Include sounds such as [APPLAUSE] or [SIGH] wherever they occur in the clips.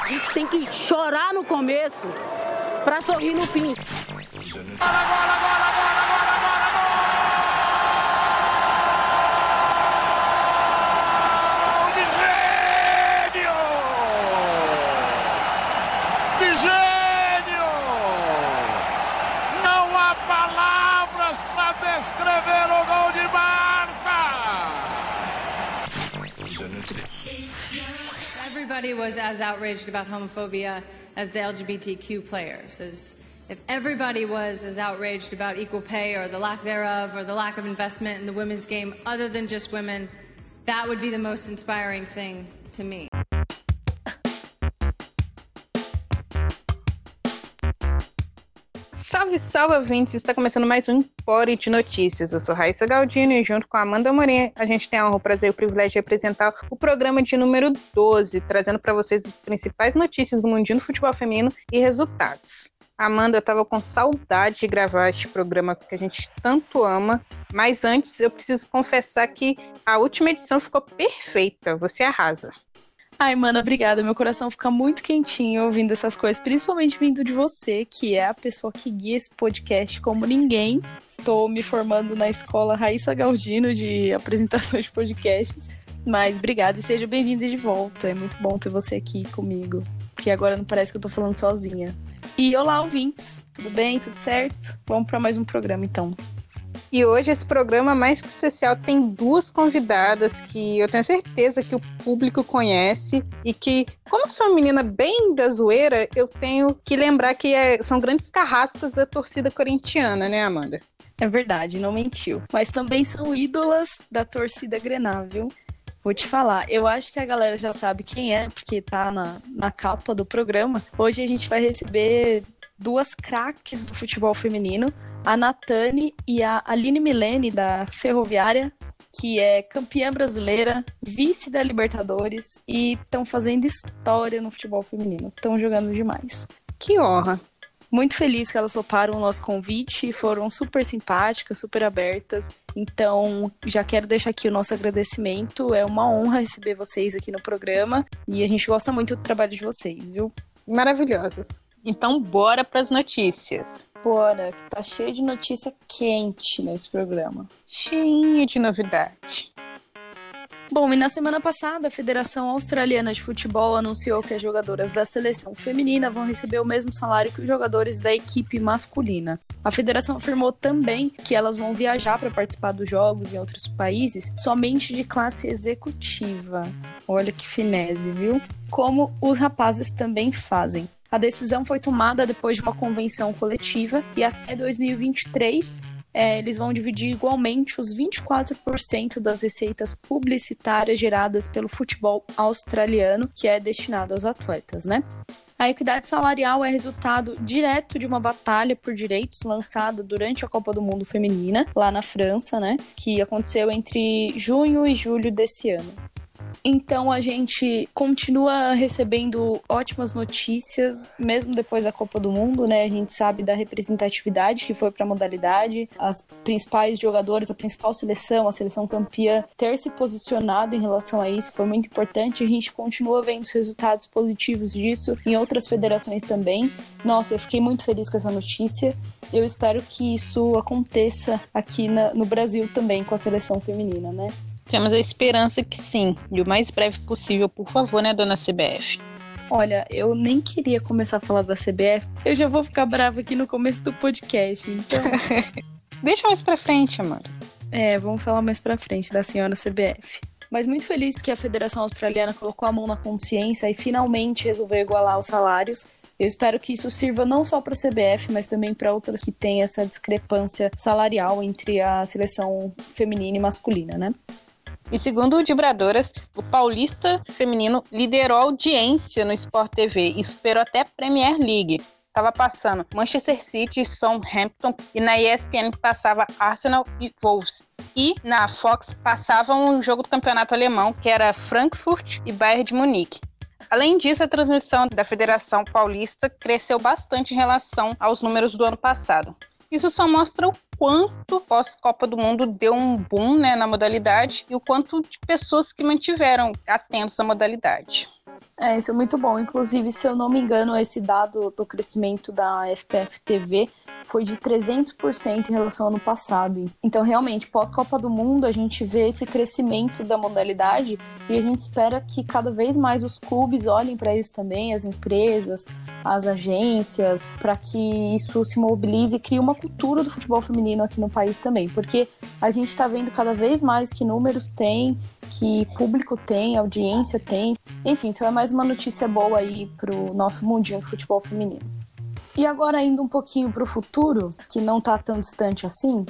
A gente tem que chorar no começo para sorrir no fim. Bola, bola, bola, was as outraged about homophobia as the LGBTQ players. As if everybody was as outraged about equal pay or the lack thereof or the lack of investment in the women's game other than just women, that would be the most inspiring thing to me. Salve, salve, ouvintes! Está começando mais um Empore de Notícias. Eu sou Raíssa Galdino e junto com a Amanda Morinha, a gente tem a honra, o prazer e o privilégio de apresentar o programa de número 12, trazendo para vocês as principais notícias do mundinho do futebol feminino e resultados. Amanda, eu tava com saudade de gravar este programa que a gente tanto ama, mas antes eu preciso confessar que a última edição ficou perfeita. Você arrasa. Ai, mano, obrigada. Meu coração fica muito quentinho ouvindo essas coisas, principalmente vindo de você, que é a pessoa que guia esse podcast como ninguém. Estou me formando na escola Raíssa Galdino de apresentação de podcasts. Mas obrigada e seja bem-vinda de volta. É muito bom ter você aqui comigo, porque agora não parece que eu tô falando sozinha. E olá, ouvintes. Tudo bem? Tudo certo? Vamos para mais um programa então. E hoje esse programa mais que especial tem duas convidadas que eu tenho certeza que o público conhece e que, como sou uma menina bem da zoeira, eu tenho que lembrar que é- são grandes carrascas da torcida corintiana, né, Amanda? É verdade, não mentiu. Mas também são ídolas da torcida Grenal, viu? Vou te falar, eu acho que a galera já sabe quem é, porque tá na, na capa do programa. Hoje a gente vai receber duas craques do futebol feminino, a Natane e a Aline Milene, da Ferroviária, que é campeã brasileira, vice da Libertadores e estão fazendo história no futebol feminino. Estão jogando demais. Que honra. Muito feliz que elas toparam o nosso convite, foram super simpáticas, super abertas. Então, já quero deixar aqui o nosso agradecimento. É uma honra receber vocês aqui no programa e a gente gosta muito do trabalho de vocês, viu? Maravilhosas. Então, bora para as notícias. Bora, que tá cheio de notícia quente nesse programa. Cheinho de novidade. Bom, e na semana passada, a Federação Australiana de Futebol anunciou que as jogadoras da seleção feminina vão receber o mesmo salário que os jogadores da equipe masculina. A federação afirmou também que elas vão viajar para participar dos jogos em outros países somente de classe executiva. Olha que finese, viu? Como os rapazes também fazem. A decisão foi tomada depois de uma convenção coletiva e até 2023 é, eles vão dividir igualmente os 24% das receitas publicitárias geradas pelo futebol australiano, que é destinado aos atletas, né? A equidade salarial é resultado direto de uma batalha por direitos lançada durante a Copa do Mundo Feminina, lá na França, né? Que aconteceu entre junho e julho desse ano. Então a gente continua recebendo ótimas notícias, mesmo depois da Copa do Mundo, né? A gente sabe da representatividade que foi para a modalidade, as principais jogadoras, a principal seleção, a seleção campeã, ter se posicionado em relação a isso foi muito importante. A gente continua vendo os resultados positivos disso em outras federações também. Nossa, eu fiquei muito feliz com essa notícia. Eu espero que isso aconteça aqui na- no Brasil também com a seleção feminina, né? Temos a esperança que sim, e o mais breve possível, por favor, né, dona CBF? Olha, eu nem queria começar a falar da CBF. Eu já vou ficar brava aqui no começo do podcast. Então, [LAUGHS] Deixa mais pra frente, Amanda. é, vamos falar mais pra frente da senhora CBF. Mas muito feliz que a Federação Australiana colocou a mão na consciência e finalmente resolveu igualar os salários. Eu espero que isso sirva não só para a CBF, mas também para outras que têm essa discrepância salarial entre a seleção feminina e masculina, né? E segundo o Dibradoras, o Paulista Feminino liderou a audiência no Sport TV e superou até a Premier League. Tava passando Manchester City, Southampton e na ESPN passava Arsenal e Wolves. E na Fox passava um jogo do campeonato alemão que era Frankfurt e Bayern de Munique. Além disso, a transmissão da Federação Paulista cresceu bastante em relação aos números do ano passado. Isso só mostra o quanto pós-Copa do Mundo deu um boom né, na modalidade e o quanto de pessoas que mantiveram atentos à modalidade. É, isso é muito bom. Inclusive, se eu não me engano, esse dado do crescimento da FPF TV foi de 300% em relação ao ano passado. Então, realmente, pós-Copa do Mundo, a gente vê esse crescimento da modalidade e a gente espera que cada vez mais os clubes olhem para isso também, as empresas, as agências, para que isso se mobilize e crie uma cultura do futebol feminino aqui no país também. Porque a gente está vendo cada vez mais que números tem, que público tem, audiência tem. Enfim, então é mais uma notícia boa aí para o nosso mundinho do futebol feminino. E agora indo um pouquinho para o futuro, que não está tão distante assim,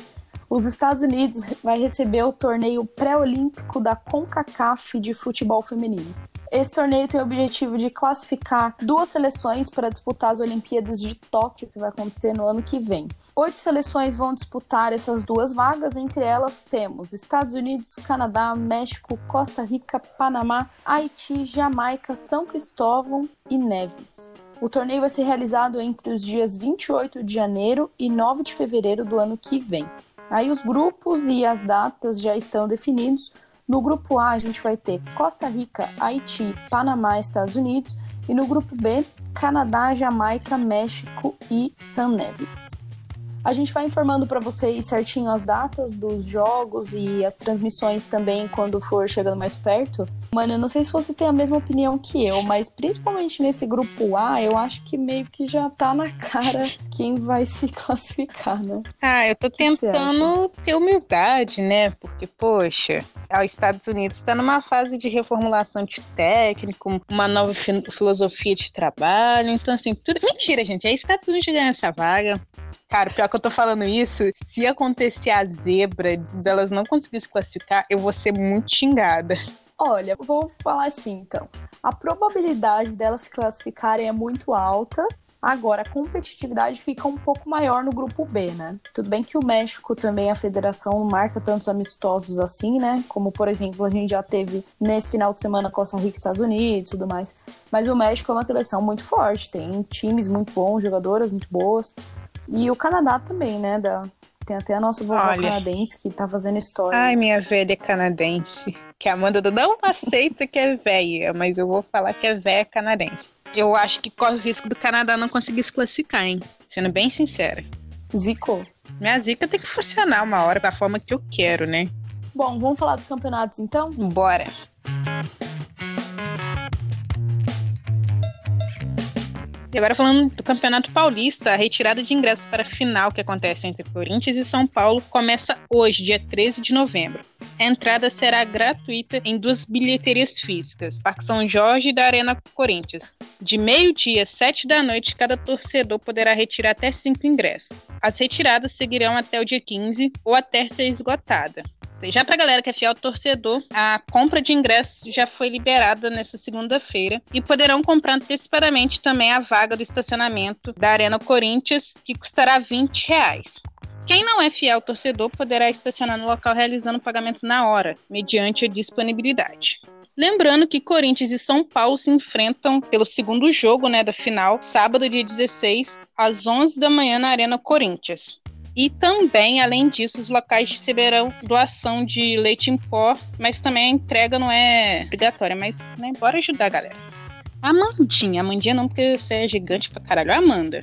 os Estados Unidos vai receber o torneio pré-olímpico da CONCACAF de futebol feminino. Esse torneio tem o objetivo de classificar duas seleções para disputar as Olimpíadas de Tóquio, que vai acontecer no ano que vem. Oito seleções vão disputar essas duas vagas, entre elas temos Estados Unidos, Canadá, México, Costa Rica, Panamá, Haiti, Jamaica, São Cristóvão e Neves. O torneio vai ser realizado entre os dias 28 de janeiro e 9 de fevereiro do ano que vem. Aí os grupos e as datas já estão definidos. No grupo A a gente vai ter Costa Rica, Haiti, Panamá, Estados Unidos e no grupo B Canadá, Jamaica, México e San Neves. A gente vai informando para vocês certinho as datas dos jogos e as transmissões também quando for chegando mais perto. Mano, eu não sei se você tem a mesma opinião que eu, mas principalmente nesse grupo A, eu acho que meio que já tá na cara quem vai se [LAUGHS] classificar, né? Ah, eu tô tentando ter humildade, né? Porque, poxa, os Estados Unidos está numa fase de reformulação de técnico, uma nova filosofia de trabalho. Então, assim, tudo. Mentira, gente. É Estados Unidos ganhar essa vaga. Cara, pior que eu tô falando isso, se acontecer a zebra delas não conseguirem se classificar, eu vou ser muito xingada. Olha, vou falar assim, então. A probabilidade delas se classificarem é muito alta, Agora, a competitividade fica um pouco maior no grupo B, né? Tudo bem que o México também, a federação, marca tantos amistosos assim, né? Como, por exemplo, a gente já teve nesse final de semana Costa Rica Estados Unidos e tudo mais. Mas o México é uma seleção muito forte, tem times muito bons, jogadoras muito boas. E o Canadá também, né? Da, tem até a nossa vovó Olha. canadense que tá fazendo história. Ai, minha velha canadense. Que a Amanda não aceita que é velha, mas eu vou falar que é velha canadense. Eu acho que corre o risco do Canadá não conseguir se classificar, hein? Sendo bem sincera. Zico. Minha zica tem que funcionar uma hora da forma que eu quero, né? Bom, vamos falar dos campeonatos então? Bora. E agora falando do Campeonato Paulista, a retirada de ingressos para a final que acontece entre Corinthians e São Paulo começa hoje, dia 13 de novembro. A entrada será gratuita em duas bilheterias físicas, Parque São Jorge e da Arena Corinthians. De meio-dia sete da noite, cada torcedor poderá retirar até cinco ingressos. As retiradas seguirão até o dia 15 ou até ser esgotada. Já para a galera que é fiel torcedor, a compra de ingressos já foi liberada nessa segunda-feira e poderão comprar antecipadamente também a vaga do estacionamento da Arena Corinthians, que custará 20 reais. Quem não é fiel torcedor poderá estacionar no local realizando o pagamento na hora, mediante a disponibilidade. Lembrando que Corinthians e São Paulo se enfrentam pelo segundo jogo né, da final, sábado, dia 16, às 11 da manhã na Arena Corinthians. E também, além disso, os locais receberão doação de leite em pó, mas também a entrega não é obrigatória, mas né, bora ajudar a galera. Amandinha, Amandinha não, porque você é gigante pra caralho. Amanda,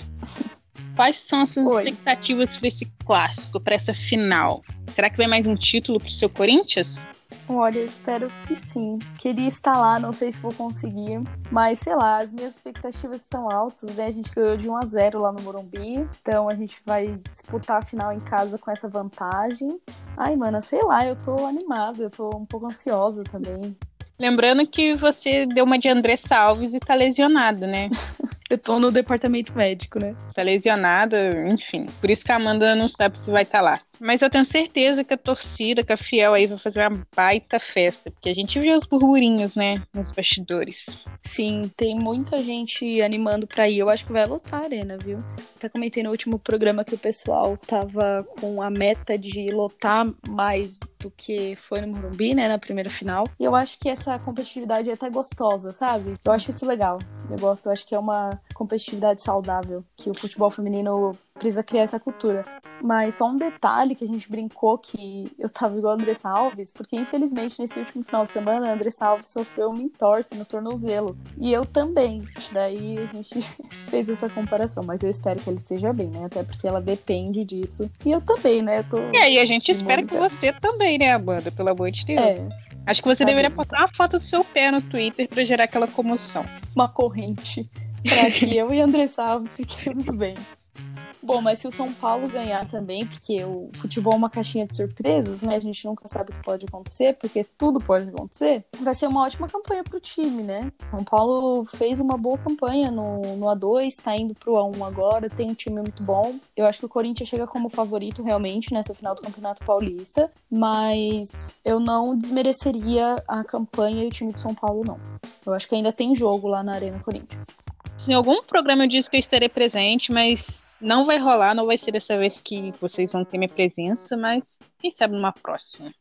quais são as suas Oi. expectativas para esse clássico, para essa final? Será que vem mais um título pro seu Corinthians? Olha, eu espero que sim. Queria estar lá, não sei se vou conseguir. Mas, sei lá, as minhas expectativas estão altas, né? A gente ganhou de 1 a 0 lá no Morumbi. Então a gente vai disputar a final em casa com essa vantagem. Ai, mano, sei lá, eu tô animada, eu tô um pouco ansiosa também. Lembrando que você deu uma de Andressa Alves e tá lesionada, né? [LAUGHS] eu tô no departamento médico, né? Tá lesionada, enfim. Por isso que a Amanda não sabe se vai estar tá lá. Mas eu tenho certeza que a torcida, que a Fiel aí vai fazer uma baita festa, porque a gente viu os burburinhos, né, nos bastidores. Sim, tem muita gente animando pra ir. Eu acho que vai lotar a arena, viu? Até comentei no último programa que o pessoal tava com a meta de lotar mais do que foi no Morumbi, né, na primeira final. E eu acho que essa competitividade é até gostosa, sabe? Eu acho isso legal. Eu gosto, eu acho que é uma competitividade saudável, que o futebol feminino precisa criar essa cultura. Mas só um detalhe que a gente brincou que eu tava igual a Andressa Alves, porque infelizmente nesse último final de semana a Andressa Alves sofreu uma entorse no tornozelo. E eu também. Daí a gente [LAUGHS] fez essa comparação. Mas eu espero que ela esteja bem, né? Até porque ela depende disso. E eu também, né? Eu tô... E aí a gente espera que você também, né, Amanda? Pelo amor de Deus. É. Acho que você deveria botar uma foto do seu pé no Twitter para gerar aquela comoção. Uma corrente. Pra que [LAUGHS] eu e André Alves fiquemos bem. Bom, mas se o São Paulo ganhar também, porque o futebol é uma caixinha de surpresas, né? A gente nunca sabe o que pode acontecer, porque tudo pode acontecer. Vai ser uma ótima campanha pro time, né? São Paulo fez uma boa campanha no, no A2, tá indo pro A1 agora, tem um time muito bom. Eu acho que o Corinthians chega como favorito realmente nessa final do Campeonato Paulista, mas eu não desmereceria a campanha e o time de São Paulo, não. Eu acho que ainda tem jogo lá na Arena Corinthians. Em algum programa eu disse que eu estarei presente, mas não vai rolar, não vai ser dessa vez que vocês vão ter minha presença, mas quem sabe numa próxima.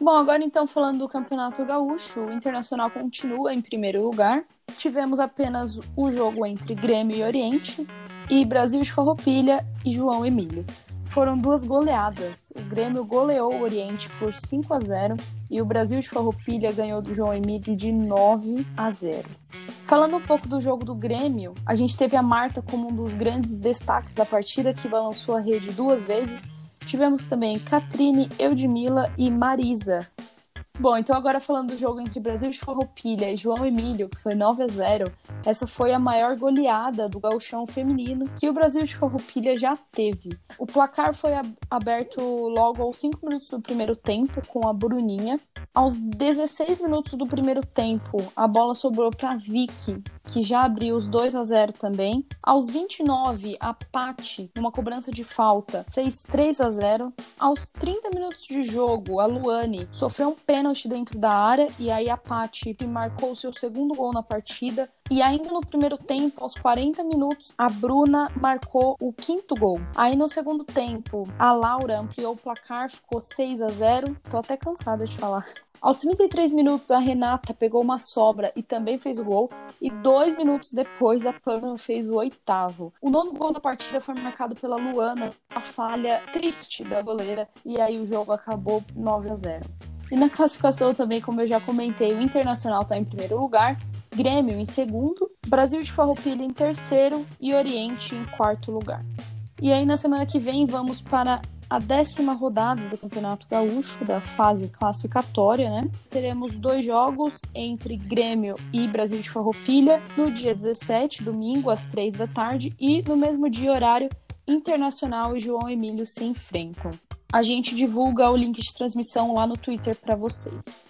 Bom, agora então falando do Campeonato Gaúcho, o Internacional continua em primeiro lugar. Tivemos apenas o jogo entre Grêmio e Oriente e Brasil de Farroupilha e João Emílio foram duas goleadas. O Grêmio goleou o Oriente por 5 a 0 e o Brasil de Farroupilha ganhou do João Emílio de 9 a 0. Falando um pouco do jogo do Grêmio, a gente teve a Marta como um dos grandes destaques da partida, que balançou a rede duas vezes. Tivemos também Catrine, Eudmila e Marisa, Bom, então agora falando do jogo entre Brasil de Farroupilha e João Emílio, que foi 9 a 0, essa foi a maior goleada do gauchão feminino que o Brasil de Farroupilha já teve. O placar foi aberto logo aos 5 minutos do primeiro tempo com a Bruninha. Aos 16 minutos do primeiro tempo, a bola sobrou para Vicky, que já abriu os 2 a 0 também. Aos 29, a Patti, numa cobrança de falta, fez 3 a 0. Aos 30 minutos de jogo, a Luane sofreu um pênalti dentro da área e aí a Patti marcou seu segundo gol na partida. E ainda no primeiro tempo, aos 40 minutos, a Bruna marcou o quinto gol. Aí no segundo tempo, a Laura ampliou o placar, ficou 6 a 0. Tô até cansada de falar. Aos 33 minutos, a Renata pegou uma sobra e também fez o gol. E dois minutos depois, a Pamela fez o oitavo. O nono gol da partida foi marcado pela Luana, a falha triste da goleira. E aí o jogo acabou 9 a 0. E na classificação também, como eu já comentei, o Internacional está em primeiro lugar, Grêmio em segundo, Brasil de Farroupilha em terceiro e Oriente em quarto lugar. E aí na semana que vem vamos para a décima rodada do Campeonato Gaúcho, da fase classificatória, né? Teremos dois jogos entre Grêmio e Brasil de Farroupilha no dia 17, domingo, às três da tarde, e no mesmo dia horário, Internacional e João Emílio se enfrentam. A gente divulga o link de transmissão lá no Twitter para vocês.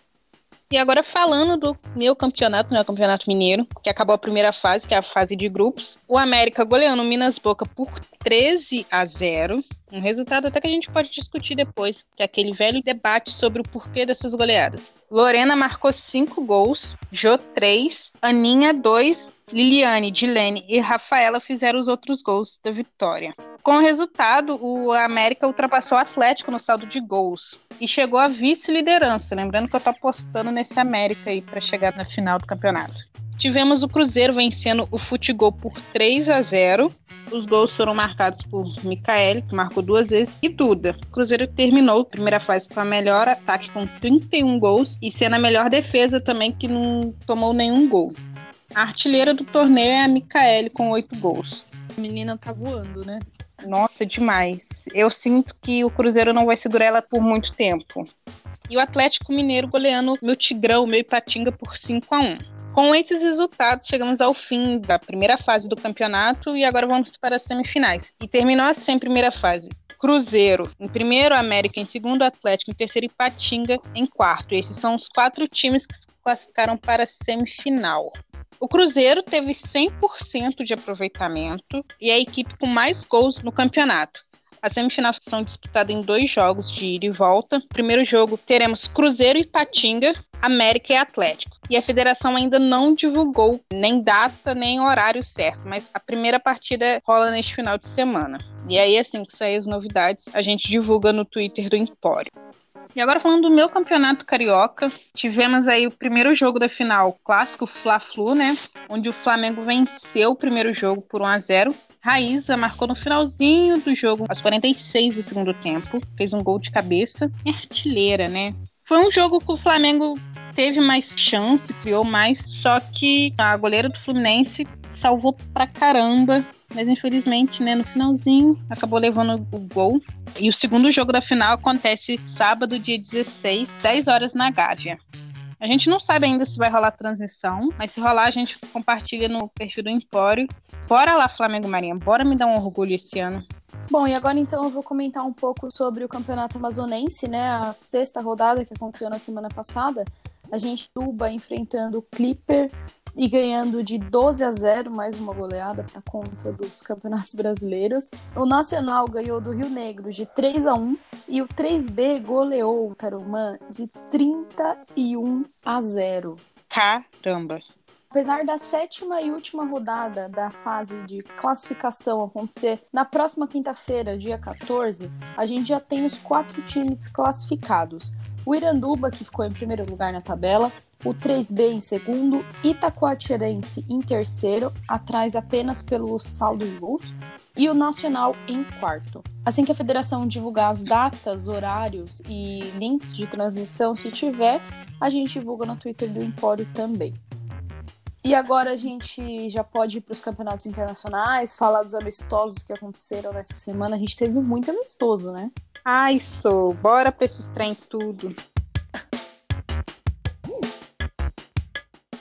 E agora falando do meu campeonato, né, o Campeonato Mineiro, que acabou a primeira fase, que é a fase de grupos. O América goleando o Minas Boca por 13 a 0. Um resultado até que a gente pode discutir depois, que é aquele velho debate sobre o porquê dessas goleadas. Lorena marcou 5 gols, Jô 3, Aninha 2, Liliane, Dilene e Rafaela fizeram os outros gols da vitória. Com o resultado, o América ultrapassou o Atlético no saldo de gols e chegou à vice-liderança. Lembrando que eu tô apostando nesse América aí para chegar na final do campeonato. Tivemos o Cruzeiro vencendo o Futebol por 3 a 0. Os gols foram marcados por Micaele, que marcou duas vezes, e Duda. O Cruzeiro terminou a primeira fase com a melhor ataque com 31 gols e sendo a melhor defesa também, que não tomou nenhum gol. A artilheira do torneio é a Micaele, com oito gols. A menina tá voando, né? Nossa, demais. Eu sinto que o Cruzeiro não vai segurar ela por muito tempo. E o Atlético Mineiro goleando meu Tigrão, meu Ipatinga por 5 a 1 com esses resultados, chegamos ao fim da primeira fase do campeonato e agora vamos para as semifinais. E terminou assim a primeira fase. Cruzeiro em primeiro, América em segundo, Atlético em terceiro e Patinga em quarto. Esses são os quatro times que se classificaram para a semifinal. O Cruzeiro teve 100% de aproveitamento e é a equipe com mais gols no campeonato. A semifinal são disputadas em dois jogos de ida e volta. Primeiro jogo teremos Cruzeiro e Patinga, América e Atlético. E a federação ainda não divulgou nem data nem horário certo, mas a primeira partida rola neste final de semana. E aí, assim que sair as novidades, a gente divulga no Twitter do Empório. E agora falando do meu campeonato carioca, tivemos aí o primeiro jogo da final, clássico Fla-Flu, né? Onde o Flamengo venceu o primeiro jogo por 1 a 0. Raíza marcou no finalzinho do jogo, aos 46 do segundo tempo, fez um gol de cabeça. É artilheira, né? Foi um jogo que o Flamengo teve mais chance, criou mais, só que a goleira do Fluminense salvou pra caramba, mas infelizmente, né, no finalzinho acabou levando o gol. E o segundo jogo da final acontece sábado, dia 16, 10 horas na Gávea. A gente não sabe ainda se vai rolar transmissão, mas se rolar, a gente compartilha no perfil do Empório. Bora lá, Flamengo Marinha, bora me dar um orgulho esse ano. Bom, e agora então eu vou comentar um pouco sobre o Campeonato Amazonense, né? A sexta rodada que aconteceu na semana passada. A gente Tuba enfrentando o Clipper e ganhando de 12 a 0, mais uma goleada para conta dos campeonatos brasileiros. O Nacional ganhou do Rio Negro de 3 a 1 e o 3B goleou o Tarumã de 31 a 0. Caramba! Apesar da sétima e última rodada da fase de classificação acontecer na próxima quinta-feira, dia 14, a gente já tem os quatro times classificados. O Iranduba, que ficou em primeiro lugar na tabela, o 3B em segundo, Itacoatirense em terceiro, atrás apenas pelo saldo de gols, e o Nacional em quarto. Assim que a federação divulgar as datas, horários e links de transmissão, se tiver, a gente divulga no Twitter do Empório também. E agora a gente já pode ir para os campeonatos internacionais, falar dos amistosos que aconteceram nessa semana. A gente teve muito amistoso, né? Ai, sou. Bora para esse trem tudo.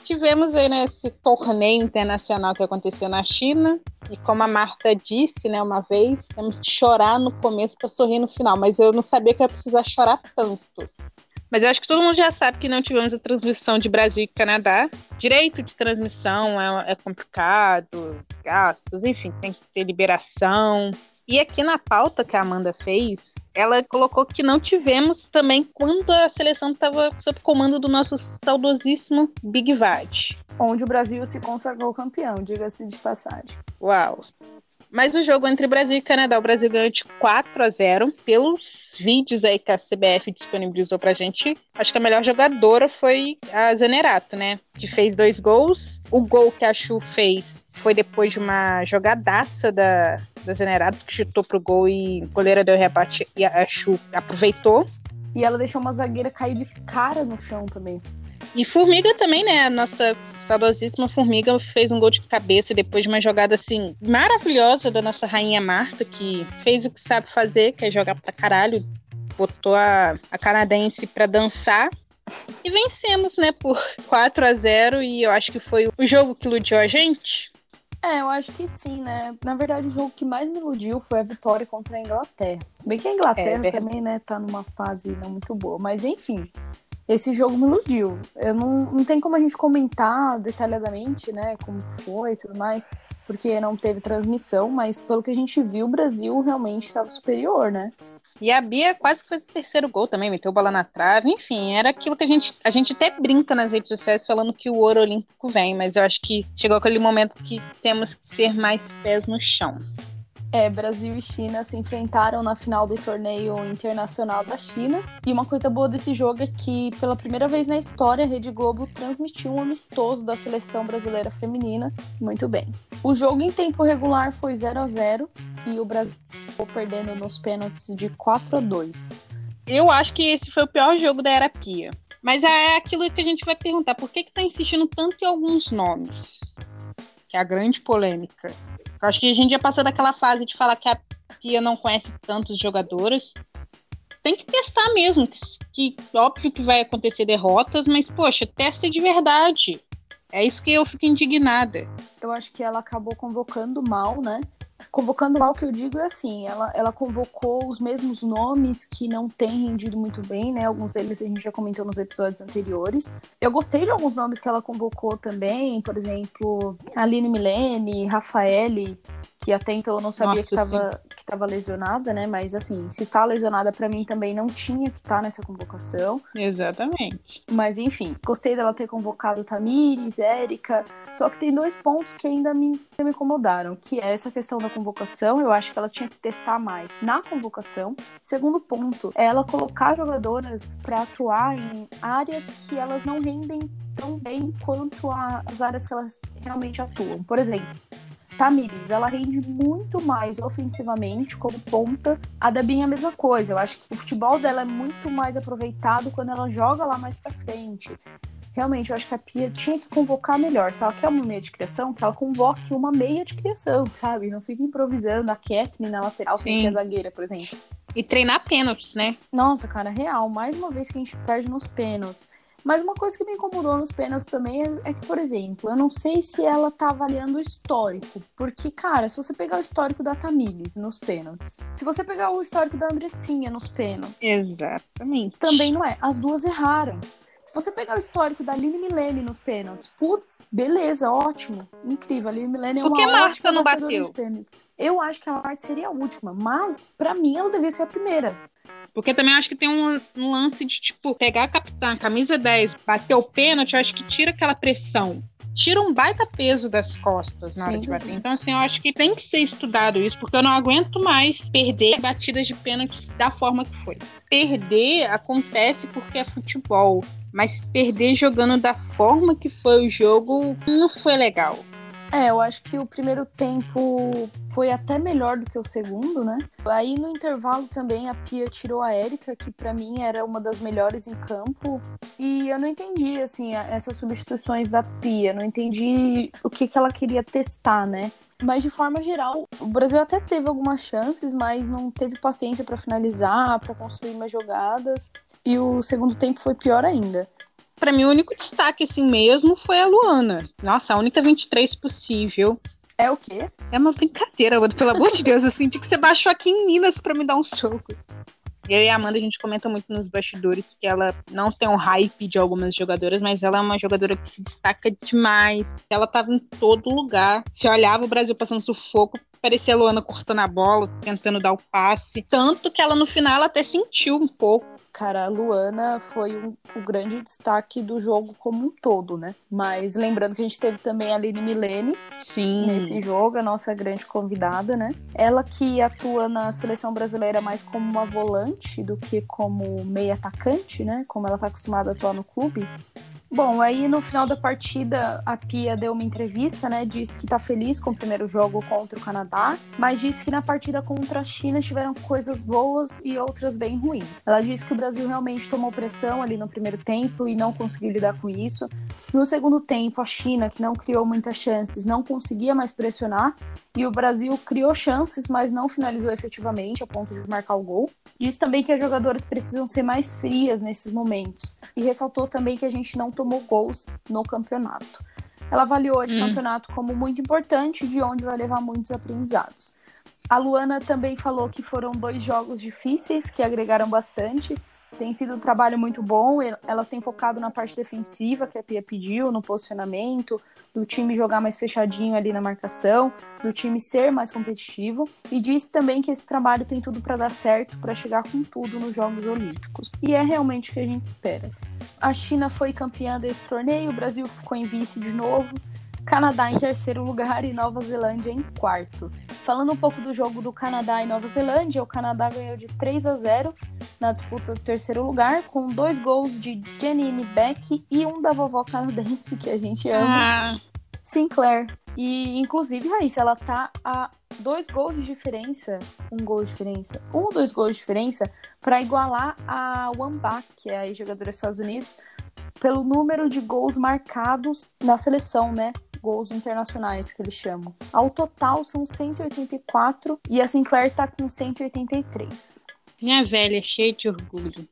Tivemos aí nesse né, torneio internacional que aconteceu na China. E como a Marta disse, né, uma vez, temos que chorar no começo para sorrir no final. Mas eu não sabia que ia precisar chorar tanto. Mas eu acho que todo mundo já sabe que não tivemos a transmissão de Brasil e Canadá. Direito de transmissão é, é complicado, gastos, enfim, tem que ter liberação. E aqui na pauta que a Amanda fez, ela colocou que não tivemos também quando a seleção estava sob comando do nosso saudosíssimo Big Vad. Onde o Brasil se consagrou campeão, diga-se de passagem. Uau! Mas o jogo entre Brasil e Canadá, o Brasil ganhou de 4 a 0. Pelos vídeos aí que a CBF disponibilizou pra gente, acho que a melhor jogadora foi a Zenerato, né? Que fez dois gols. O gol que a Chu fez foi depois de uma jogadaça da, da Zenerato, que chutou pro gol e a goleira deu rebate e a Chu aproveitou. E ela deixou uma zagueira cair de cara no chão também. E Formiga também, né? A nossa saudosíssima Formiga fez um gol de cabeça depois de uma jogada assim maravilhosa da nossa rainha Marta, que fez o que sabe fazer, que é jogar pra caralho. Botou a, a canadense pra dançar. E vencemos, né, por 4 a 0 e eu acho que foi o jogo que iludiu a gente. É, eu acho que sim, né? Na verdade, o jogo que mais me iludiu foi a vitória contra a Inglaterra. Bem que a Inglaterra é, também, né, tá numa fase não muito boa. Mas enfim, esse jogo me iludiu. Eu não, não tem como a gente comentar detalhadamente, né, como foi e tudo mais, porque não teve transmissão, mas pelo que a gente viu, o Brasil realmente estava superior, né? E a Bia quase fez o terceiro gol também, meteu bola na trave, enfim, era aquilo que a gente. A gente até brinca nas redes sociais falando que o ouro olímpico vem, mas eu acho que chegou aquele momento que temos que ser mais pés no chão. É, Brasil e China se enfrentaram na final do torneio internacional da China. E uma coisa boa desse jogo é que, pela primeira vez na história, a Rede Globo transmitiu um amistoso da seleção brasileira feminina. Muito bem. O jogo em tempo regular foi 0 a 0 e o Brasil perdendo nos pênaltis de 4 a 2. Eu acho que esse foi o pior jogo da era Pia. Mas é aquilo que a gente vai perguntar: por que, que tá insistindo tanto em alguns nomes? Que é a grande polêmica. Eu acho que a gente já passou daquela fase de falar que a Pia não conhece tantos jogadores. Tem que testar mesmo, que, que óbvio que vai acontecer derrotas, mas poxa, testa de verdade. É isso que eu fico indignada. Eu acho que ela acabou convocando mal, né? Convocando mal, que eu digo é assim, ela, ela convocou os mesmos nomes que não têm rendido muito bem, né? Alguns deles a gente já comentou nos episódios anteriores. Eu gostei de alguns nomes que ela convocou também, por exemplo, Aline Milene, Rafaele, que até então eu não sabia Nossa, que estava estava lesionada, né? Mas assim, se tá lesionada para mim também não tinha que estar tá nessa convocação. Exatamente. Mas enfim, gostei dela ter convocado Tamires, Érica. Só que tem dois pontos que ainda me, me incomodaram, que é essa questão da convocação. Eu acho que ela tinha que testar mais na convocação. Segundo ponto, é ela colocar jogadoras para atuar em áreas que elas não rendem tão bem quanto as áreas que elas realmente atuam. Por exemplo, Tamires, ela rende muito mais ofensivamente como ponta. A Debinha é a mesma coisa. Eu acho que o futebol dela é muito mais aproveitado quando ela joga lá mais para frente. Realmente, eu acho que a Pia tinha que convocar melhor. Se ela quer uma meia de criação, que ela convoque uma meia de criação, sabe? Não fique improvisando a Kathleen na lateral, sem é zagueira, por exemplo. E treinar pênaltis, né? Nossa, cara, real. Mais uma vez que a gente perde nos pênaltis. Mas uma coisa que me incomodou nos pênaltis também é, é, que, por exemplo, eu não sei se ela tá avaliando o histórico. Porque, cara, se você pegar o histórico da Tamires nos pênaltis, se você pegar o histórico da Andressinha nos pênaltis. Exatamente. Também não é. As duas erraram. Se você pegar o histórico da Aline Milene nos pênaltis, putz, beleza, ótimo, incrível. A Aline Milene é uma Por que Marta não bateu? Eu acho que a Marta seria a última, mas para mim ela devia ser a primeira. Porque também acho que tem um, um, lance de, tipo, pegar a capitã, camisa 10, bater o pênalti, eu acho que tira aquela pressão. Tira um baita peso das costas na Sim. hora de bater. Então, assim, eu acho que tem que ser estudado isso, porque eu não aguento mais perder batidas de pênaltis da forma que foi. Perder acontece porque é futebol, mas perder jogando da forma que foi o jogo não foi legal. É, eu acho que o primeiro tempo foi até melhor do que o segundo, né? Aí no intervalo também a Pia tirou a Érica, que para mim era uma das melhores em campo. E eu não entendi, assim, essas substituições da Pia. Não entendi o que, que ela queria testar, né? Mas de forma geral, o Brasil até teve algumas chances, mas não teve paciência para finalizar, para construir mais jogadas. E o segundo tempo foi pior ainda. Para mim, o único destaque assim mesmo foi a Luana. Nossa, a única 23 possível. É o quê? É uma brincadeira, mano. Pelo amor de Deus, eu senti que você baixou aqui em Minas para me dar um soco. Eu e a Amanda, a gente comenta muito nos bastidores que ela não tem um hype de algumas jogadoras, mas ela é uma jogadora que se destaca demais. Ela tava em todo lugar. Se olhava o Brasil passando sufoco, parecia a Luana cortando a bola, tentando dar o passe. Tanto que ela no final ela até sentiu um pouco. Cara, a Luana foi um, o grande destaque do jogo como um todo, né? Mas lembrando que a gente teve também a Aline Milene Sim. nesse jogo, a nossa grande convidada, né? Ela que atua na seleção brasileira mais como uma volante do que como meia atacante, né? Como ela está acostumada a atuar no clube. Bom, aí no final da partida a Pia deu uma entrevista, né? Disse que tá feliz com o primeiro jogo contra o Canadá, mas disse que na partida contra a China tiveram coisas boas e outras bem ruins. Ela disse que o Brasil realmente tomou pressão ali no primeiro tempo e não conseguiu lidar com isso. No segundo tempo, a China, que não criou muitas chances, não conseguia mais pressionar e o Brasil criou chances, mas não finalizou efetivamente a ponto de marcar o gol. Disse também que as jogadoras precisam ser mais frias nesses momentos e ressaltou também que a gente não tomou gols no campeonato. Ela avaliou esse hum. campeonato como muito importante, de onde vai levar muitos aprendizados. A Luana também falou que foram dois jogos difíceis que agregaram bastante tem sido um trabalho muito bom. Elas têm focado na parte defensiva, que a Pia pediu, no posicionamento, do time jogar mais fechadinho ali na marcação, do time ser mais competitivo. E disse também que esse trabalho tem tudo para dar certo, para chegar com tudo nos Jogos Olímpicos. E é realmente o que a gente espera. A China foi campeã desse torneio, o Brasil ficou em vice de novo. Canadá em terceiro lugar e Nova Zelândia em quarto. Falando um pouco do jogo do Canadá e Nova Zelândia, o Canadá ganhou de 3 a 0 na disputa do terceiro lugar, com dois gols de Janine Beck e um da vovó canadense, que a gente ama, ah. Sinclair. E, inclusive, Raíssa, ela tá a dois gols de diferença, um gol de diferença, um ou dois gols de diferença, para igualar a Wambach, que é a jogadora dos Estados Unidos, pelo número de gols marcados na seleção, né? Gols internacionais que eles chamam. Ao total são 184 e a Sinclair tá com 183. Minha velha, cheia de orgulho.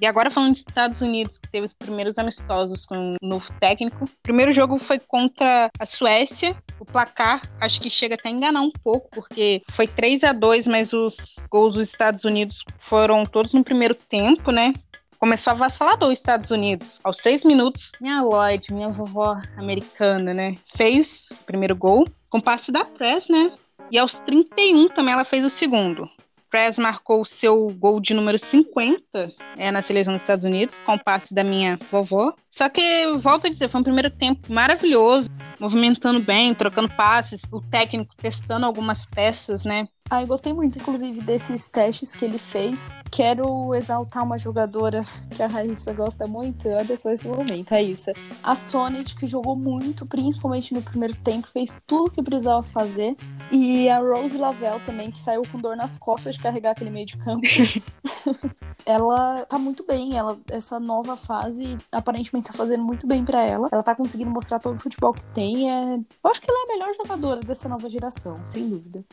E agora falando dos Estados Unidos, que teve os primeiros amistosos com um novo técnico. O primeiro jogo foi contra a Suécia. O placar acho que chega até a enganar um pouco, porque foi 3 a 2 mas os gols dos Estados Unidos foram todos no primeiro tempo, né? Começou a avassalador os Estados Unidos. Aos seis minutos, minha Lloyd, minha vovó americana, né, fez o primeiro gol com passe da Press, né? E aos 31 também ela fez o segundo. Press marcou o seu gol de número 50 é, na seleção dos Estados Unidos, com o passe da minha vovó. Só que, volto a dizer, foi um primeiro tempo maravilhoso, movimentando bem, trocando passes, o técnico testando algumas peças, né? Ah, eu gostei muito, inclusive, desses testes que ele fez. Quero exaltar uma jogadora que a Raíssa gosta muito. Olha só esse momento, Raíssa. A Sonnet, que jogou muito, principalmente no primeiro tempo, fez tudo o que precisava fazer. E a Rose Lavelle também, que saiu com dor nas costas de carregar aquele meio de campo. [LAUGHS] ela tá muito bem. Ela, essa nova fase aparentemente tá fazendo muito bem para ela. Ela tá conseguindo mostrar todo o futebol que tem. É... Eu acho que ela é a melhor jogadora dessa nova geração, sem dúvida.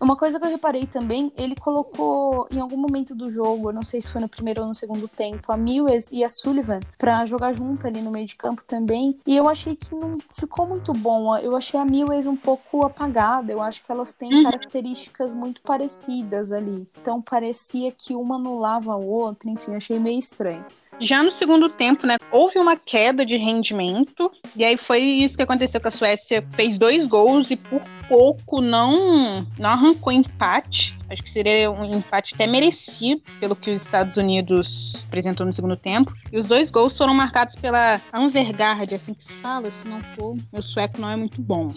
Uma coisa que eu reparei também, ele colocou em algum momento do jogo, eu não sei se foi no primeiro ou no segundo tempo, a Mills e a Sullivan para jogar junto ali no meio de campo também. E eu achei que não ficou muito bom. Eu achei a Mills um pouco apagada. Eu acho que elas têm uhum. características muito parecidas ali. Então parecia que uma anulava a outra, enfim, achei meio estranho. Já no segundo tempo, né, houve uma queda de rendimento, e aí foi isso que aconteceu com a Suécia fez dois gols e por pouco não, não arrancou empate. Acho que seria um empate até merecido pelo que os Estados Unidos apresentou no segundo tempo. E os dois gols foram marcados pela Anvergard, assim que se fala, se não for, meu sueco não é muito bom.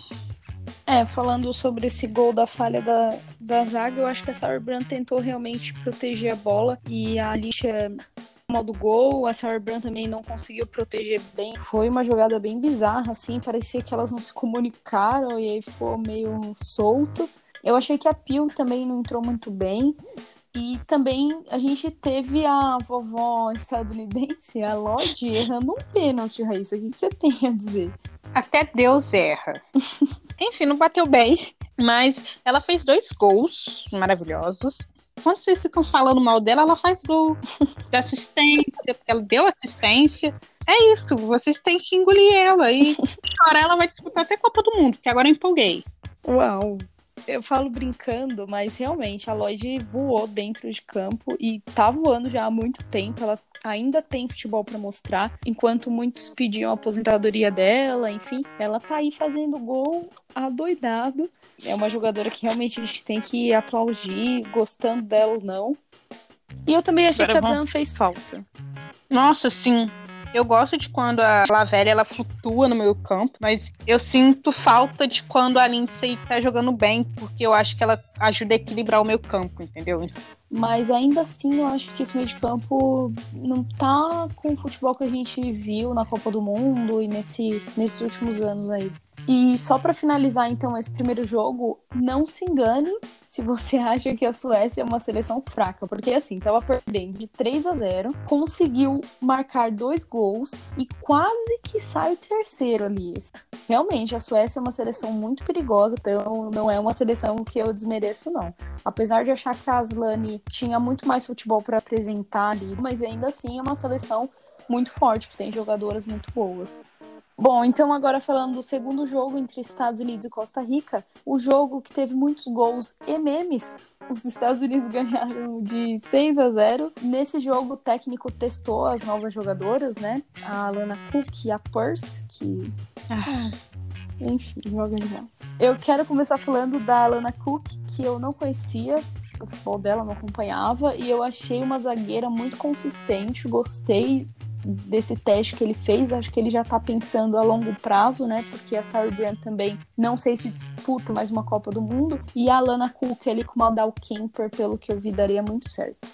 É, falando sobre esse gol da falha da, da zaga, eu acho que a Sauerbrand tentou realmente proteger a bola e a Alicia mal do gol, a Sarah Brand também não conseguiu proteger bem. Foi uma jogada bem bizarra, assim, parecia que elas não se comunicaram e aí ficou meio solto. Eu achei que a Pio também não entrou muito bem. E também a gente teve a vovó estadunidense, a Lodge, errando um pênalti, Raíssa. O que você tem a dizer? Até Deus erra. [LAUGHS] Enfim, não bateu bem. Mas ela fez dois gols maravilhosos quando vocês ficam falando mal dela, ela faz gol de assistência, porque ela deu assistência. É isso, vocês têm que engolir ela. E agora ela vai disputar até Copa do Mundo, que agora eu empolguei. Uau! Eu falo brincando, mas realmente a Lloyd voou dentro de campo e tá voando já há muito tempo. Ela ainda tem futebol para mostrar, enquanto muitos pediam a aposentadoria dela, enfim, ela tá aí fazendo gol adoidado. É uma jogadora que realmente a gente tem que aplaudir, gostando dela ou não. E eu também achei Agora que a Dan fez falta. Nossa, sim. Eu gosto de quando a Lavelle ela flutua no meio campo, mas eu sinto falta de quando a Lindsay tá jogando bem, porque eu acho que ela ajuda a equilibrar o meio campo, entendeu? Mas ainda assim, eu acho que esse meio de campo não tá com o futebol que a gente viu na Copa do Mundo e nesse, nesses últimos anos aí. E só para finalizar então esse primeiro jogo, não se engane se você [LAUGHS] acha que a Suécia é uma seleção fraca, porque assim, tava perdendo de 3 a 0, conseguiu marcar dois gols e quase que sai o terceiro ali. Realmente, a Suécia é uma seleção muito perigosa, então não é uma seleção que eu desmereço não. Apesar de achar que a Aslane tinha muito mais futebol para apresentar ali, mas ainda assim é uma seleção muito forte, que tem jogadoras muito boas. Bom, então agora falando do segundo jogo entre Estados Unidos e Costa Rica, o jogo que teve muitos gols e memes. Os Estados Unidos [LAUGHS] ganharam de 6 a 0. Nesse jogo, o técnico testou as novas jogadoras, né? A Alana Cook e a Purse, que. Ah, enfim, joga demais. Eu quero começar falando da Alana Cook, que eu não conhecia, o futebol dela não acompanhava, e eu achei uma zagueira muito consistente, gostei desse teste que ele fez, acho que ele já está pensando a longo prazo, né? Porque a Sarah Brand também não sei se disputa mais uma Copa do Mundo. E a Lana Cook ali com o Dal Kemper, pelo que eu vi, daria muito certo.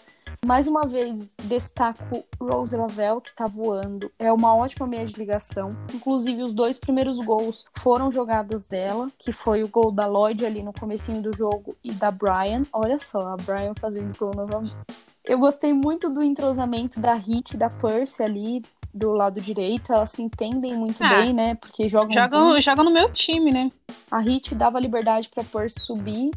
Mais uma vez, destaco Rose Lavelle, que tá voando. É uma ótima meia de ligação. Inclusive, os dois primeiros gols foram jogadas dela, que foi o gol da Lloyd ali no comecinho do jogo e da Brian. Olha só, a Brian fazendo gol novamente. Eu gostei muito do entrosamento da Hit e da Percy ali do lado direito. Elas se entendem muito ah, bem, né? Porque jogam. Jogam, jogam no meu time, né? A Hit dava liberdade pra Percy subir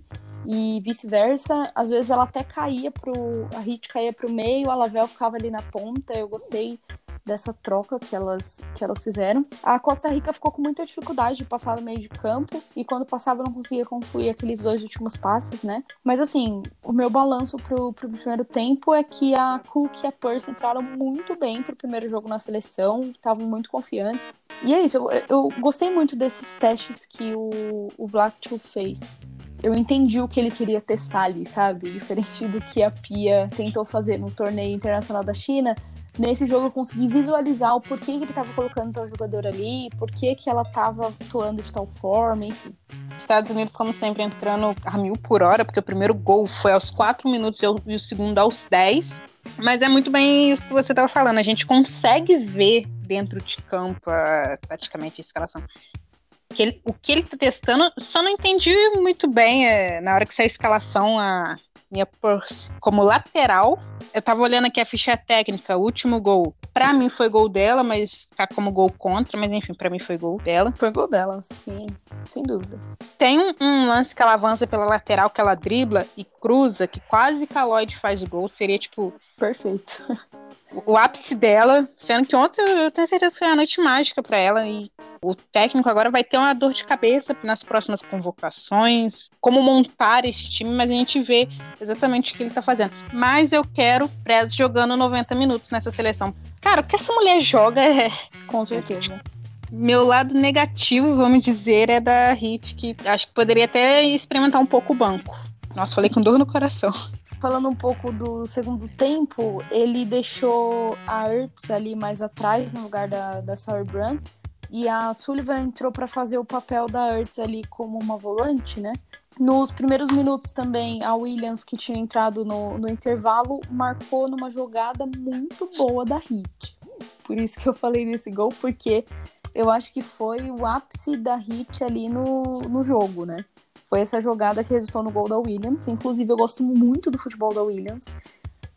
e vice-versa. Às vezes ela até caía pro. A Hit caía pro meio, a Lavelle ficava ali na ponta. Eu gostei dessa troca que elas, que elas fizeram. A Costa Rica ficou com muita dificuldade de passar no meio de campo e quando passava não conseguia concluir aqueles dois últimos passes, né? Mas assim, o meu balanço pro, pro primeiro tempo é que a Cook e a Percy entraram muito bem pro primeiro jogo na seleção, estavam muito confiantes. E é isso, eu, eu gostei muito desses testes que o, o Vlachil fez. eu entendi o que ele queria testar ali, sabe? Diferente do que a Pia tentou fazer no torneio internacional da China, nesse jogo eu consegui visualizar o porquê que ele estava colocando tal jogador ali, por que ela estava atuando de tal forma, enfim. Estados Unidos, como sempre, entrando a mil por hora, porque o primeiro gol foi aos 4 minutos e o segundo aos 10. Mas é muito bem isso que você estava falando. A gente consegue ver dentro de campo praticamente a escalação. Que ele, o que ele está testando, só não entendi muito bem é, na hora que saiu a escalação a, minha por, como lateral. Eu tava olhando aqui a ficha técnica, o último gol. Pra mim foi gol dela, mas tá como gol contra, mas enfim, pra mim foi gol dela. Foi gol dela, sim, sem dúvida. Tem um, um lance que ela avança pela lateral, que ela dribla e cruza, que quase que a Lloyd faz o gol. Seria tipo. Perfeito. o ápice dela, sendo que ontem eu tenho certeza que foi a noite mágica para ela e o técnico agora vai ter uma dor de cabeça nas próximas convocações, como montar esse time, mas a gente vê exatamente o que ele tá fazendo. Mas eu quero Prez jogando 90 minutos nessa seleção. Cara, o que essa mulher joga é. Com certeza. Meu lado negativo, vamos dizer, é da Hit, que acho que poderia até experimentar um pouco o banco. Nossa, falei com dor no coração. Falando um pouco do segundo tempo, ele deixou a Ertz ali mais atrás, no lugar da, da Sauerbrunn, e a Sullivan entrou para fazer o papel da Ertz ali como uma volante, né? Nos primeiros minutos também, a Williams, que tinha entrado no, no intervalo, marcou numa jogada muito boa da Hit. Por isso que eu falei nesse gol, porque eu acho que foi o ápice da Hit ali no, no jogo, né? Foi essa jogada que resultou no gol da Williams. Inclusive, eu gosto muito do futebol da Williams.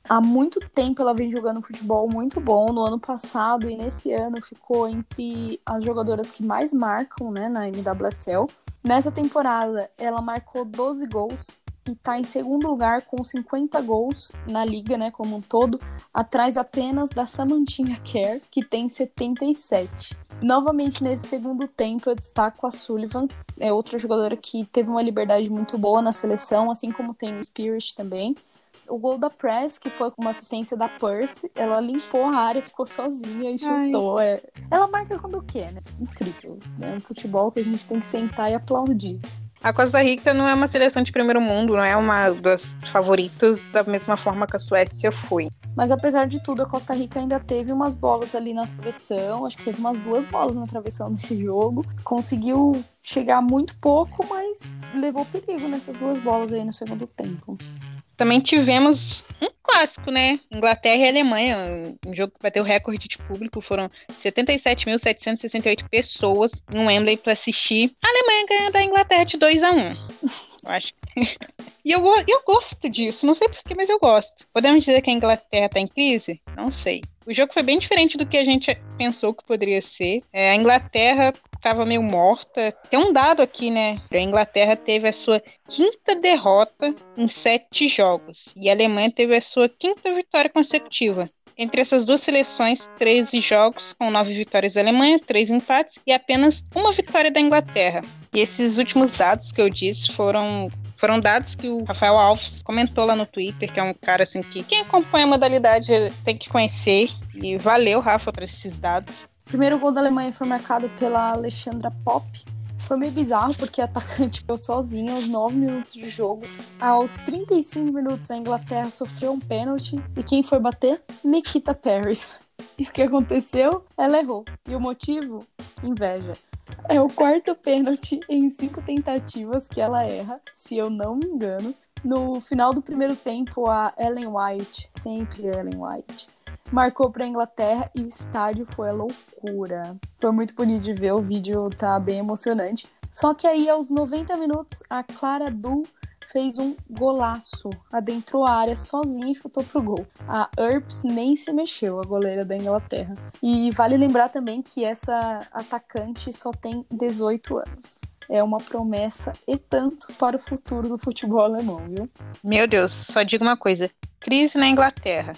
Há muito tempo ela vem jogando futebol muito bom. No ano passado e nesse ano ficou entre as jogadoras que mais marcam né, na NWSL. Nessa temporada, ela marcou 12 gols e está em segundo lugar com 50 gols na liga, né, como um todo, atrás apenas da Samantinha Kerr, que tem 77. Novamente nesse segundo tempo eu destaco a Sullivan, é outra jogadora que teve uma liberdade muito boa na seleção, assim como tem o Spirit também. O gol da Press, que foi com uma assistência da Percy, ela limpou a área, ficou sozinha e chutou. É... Ela marca quando quer, né? Incrível. É um futebol que a gente tem que sentar e aplaudir. A Costa Rica não é uma seleção de primeiro mundo, não é uma das favoritas da mesma forma que a Suécia foi. Mas apesar de tudo, a Costa Rica ainda teve umas bolas ali na travessão. Acho que teve umas duas bolas na travessão nesse jogo. Conseguiu chegar muito pouco, mas levou perigo nessas duas bolas aí no segundo tempo. Também tivemos um clássico, né? Inglaterra e Alemanha, um jogo que bateu recorde de público. Foram 77.768 pessoas no Wembley para assistir. A Alemanha ganha da Inglaterra de 2 a 1 Eu acho. E eu, eu gosto disso, não sei porquê, mas eu gosto. Podemos dizer que a Inglaterra está em crise? Não sei. O jogo foi bem diferente do que a gente pensou que poderia ser. É, a Inglaterra estava meio morta. Tem um dado aqui, né? A Inglaterra teve a sua quinta derrota em sete jogos. E a Alemanha teve a sua quinta vitória consecutiva. Entre essas duas seleções, 13 jogos com nove vitórias da Alemanha, três empates e apenas uma vitória da Inglaterra. E esses últimos dados que eu disse foram foram dados que o Rafael Alves comentou lá no Twitter, que é um cara assim que quem acompanha a modalidade tem que conhecer. E valeu, Rafa, por esses dados. O primeiro gol da Alemanha foi marcado pela Alexandra Pop. Foi meio bizarro porque a atacante ficou sozinha aos 9 minutos de jogo. Aos 35 minutos a Inglaterra sofreu um pênalti. E quem foi bater? Nikita Paris. [LAUGHS] E o que aconteceu? Ela errou. E o motivo? Inveja. É o quarto pênalti em cinco tentativas que ela erra, se eu não me engano. No final do primeiro tempo, a Ellen White, sempre Ellen White, marcou para a Inglaterra e o estádio foi a loucura. Foi muito bonito de ver, o vídeo tá bem emocionante. Só que aí, aos 90 minutos, a Clara Du fez um golaço, adentrou a área sozinha e chutou pro gol. A Earps nem se mexeu, a goleira da Inglaterra. E vale lembrar também que essa atacante só tem 18 anos é uma promessa e tanto para o futuro do futebol alemão, viu? Meu Deus, só digo uma coisa: crise na Inglaterra.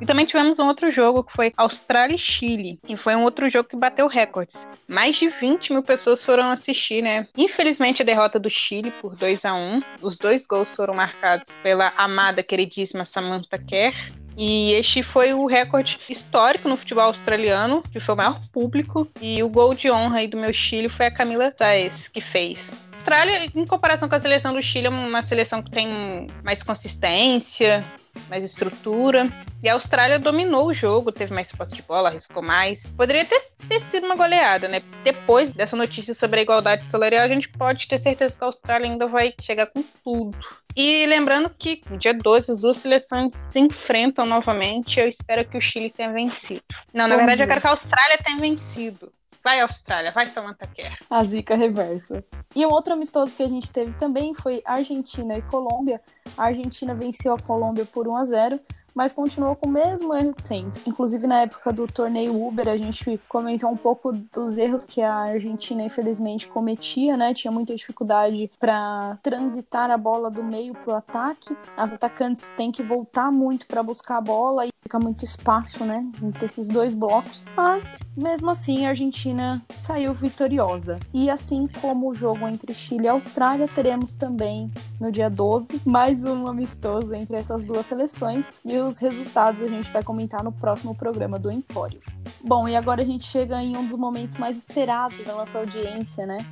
E também tivemos um outro jogo que foi Austrália e Chile. E foi um outro jogo que bateu recordes. Mais de 20 mil pessoas foram assistir, né? Infelizmente, a derrota do Chile por 2 a 1 Os dois gols foram marcados pela amada, queridíssima Samantha Kerr. E este foi o recorde histórico no futebol australiano, que foi o maior público. E o gol de honra aí do meu Chile foi a Camila Saez que fez. Austrália, em comparação com a seleção do Chile, é uma seleção que tem mais consistência, mais estrutura. E a Austrália dominou o jogo, teve mais posse de bola, arriscou mais. Poderia ter, ter sido uma goleada, né? Depois dessa notícia sobre a igualdade salarial, a gente pode ter certeza que a Austrália ainda vai chegar com tudo. E lembrando que no dia 12 as duas seleções se enfrentam novamente. Eu espero que o Chile tenha vencido. Não, na verdade, eu quero que a Austrália tenha vencido. Vai, Austrália, vai, Samantha Kerr. A zica reversa. E um outro amistoso que a gente teve também foi Argentina e Colômbia. A Argentina venceu a Colômbia por 1 a 0 mas continuou com o mesmo erro de sempre. Inclusive, na época do torneio Uber, a gente comentou um pouco dos erros que a Argentina, infelizmente, cometia, né? Tinha muita dificuldade para transitar a bola do meio para o ataque. As atacantes têm que voltar muito para buscar a bola e fica muito espaço, né? Entre esses dois blocos. Mas, mesmo assim, a Argentina saiu vitoriosa. E assim como o jogo entre Chile e Austrália, teremos também no dia 12 mais um amistoso entre essas duas seleções. E os resultados a gente vai comentar no próximo programa do Empório. Bom, e agora a gente chega em um dos momentos mais esperados da nossa audiência, né?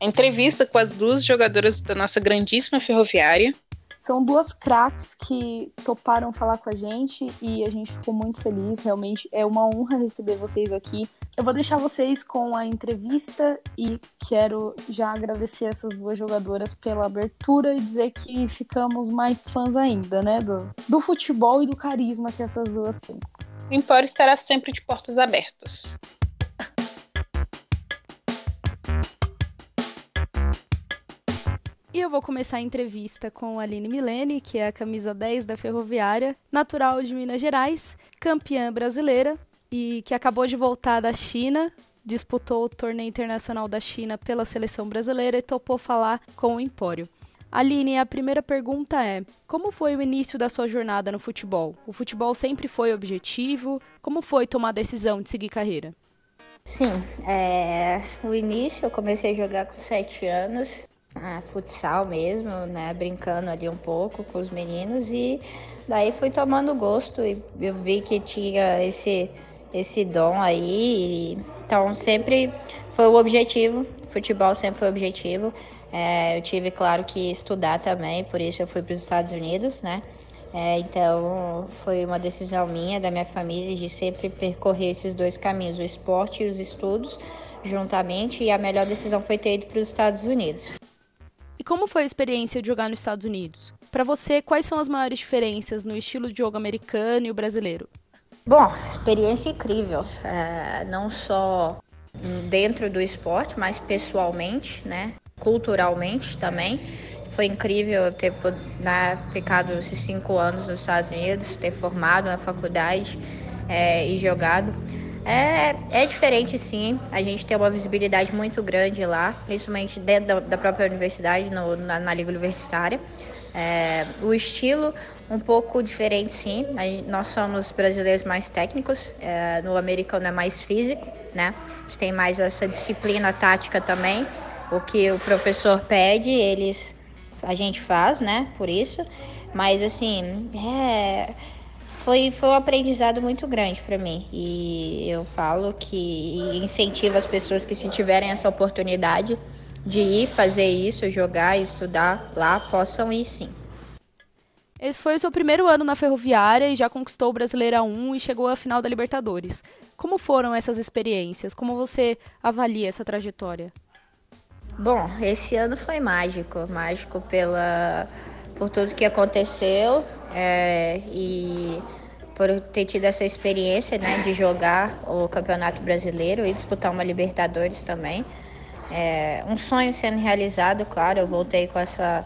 A entrevista com as duas jogadoras da nossa grandíssima ferroviária, são duas craques que toparam falar com a gente e a gente ficou muito feliz. Realmente é uma honra receber vocês aqui. Eu vou deixar vocês com a entrevista e quero já agradecer essas duas jogadoras pela abertura e dizer que ficamos mais fãs ainda, né? Do, do futebol e do carisma que essas duas têm. O Empório estará sempre de portas abertas. E eu vou começar a entrevista com a Aline Milene, que é a camisa 10 da Ferroviária, natural de Minas Gerais, campeã brasileira e que acabou de voltar da China, disputou o torneio internacional da China pela seleção brasileira e topou falar com o Empório. Aline, a primeira pergunta é: como foi o início da sua jornada no futebol? O futebol sempre foi objetivo? Como foi tomar a decisão de seguir carreira? Sim, é, o início eu comecei a jogar com sete anos a futsal mesmo, né? Brincando ali um pouco com os meninos e daí fui tomando gosto e eu vi que tinha esse, esse dom aí. Então sempre foi o objetivo, futebol sempre foi o objetivo. É, eu tive, claro, que estudar também, por isso eu fui para os Estados Unidos, né? É, então foi uma decisão minha, da minha família, de sempre percorrer esses dois caminhos, o esporte e os estudos juntamente, e a melhor decisão foi ter ido para os Estados Unidos. E como foi a experiência de jogar nos Estados Unidos? Para você, quais são as maiores diferenças no estilo de jogo americano e o brasileiro? Bom, experiência incrível. É, não só dentro do esporte, mas pessoalmente, né? Culturalmente também. Foi incrível ter né, ficado esses cinco anos nos Estados Unidos, ter formado na faculdade é, e jogado. É, é diferente sim, a gente tem uma visibilidade muito grande lá, principalmente dentro da, da própria universidade, no, na, na liga universitária. É, o estilo um pouco diferente sim, nós somos brasileiros mais técnicos, é, no americano é mais físico, né? A gente tem mais essa disciplina tática também, o que o professor pede, eles a gente faz, né? Por isso, mas assim, é foi, foi um aprendizado muito grande para mim. E eu falo que incentivo as pessoas que, se tiverem essa oportunidade de ir fazer isso, jogar estudar lá, possam ir sim. Esse foi o seu primeiro ano na Ferroviária e já conquistou o Brasileira 1 e chegou à final da Libertadores. Como foram essas experiências? Como você avalia essa trajetória? Bom, esse ano foi mágico, mágico pela por tudo que aconteceu é, e por ter tido essa experiência né, de jogar o Campeonato Brasileiro e disputar uma Libertadores também. É, um sonho sendo realizado, claro, eu voltei com essa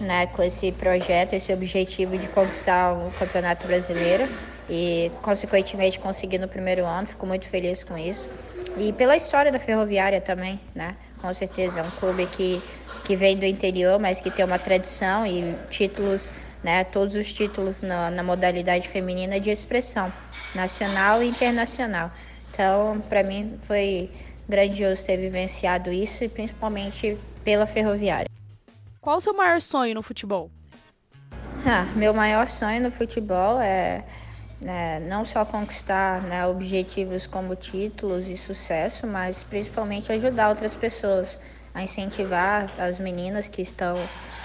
né, com esse projeto, esse objetivo de conquistar o Campeonato Brasileiro e, consequentemente, conseguir no primeiro ano. Fico muito feliz com isso. E pela história da Ferroviária também, né? Com certeza, é um clube que, que vem do interior, mas que tem uma tradição e títulos né, todos os títulos na, na modalidade feminina de expressão nacional e internacional. Então, para mim foi grandioso ter vivenciado isso e principalmente pela ferroviária. Qual o seu maior sonho no futebol? Ah, meu maior sonho no futebol é, é não só conquistar né, objetivos como títulos e sucesso, mas principalmente ajudar outras pessoas a incentivar as meninas que estão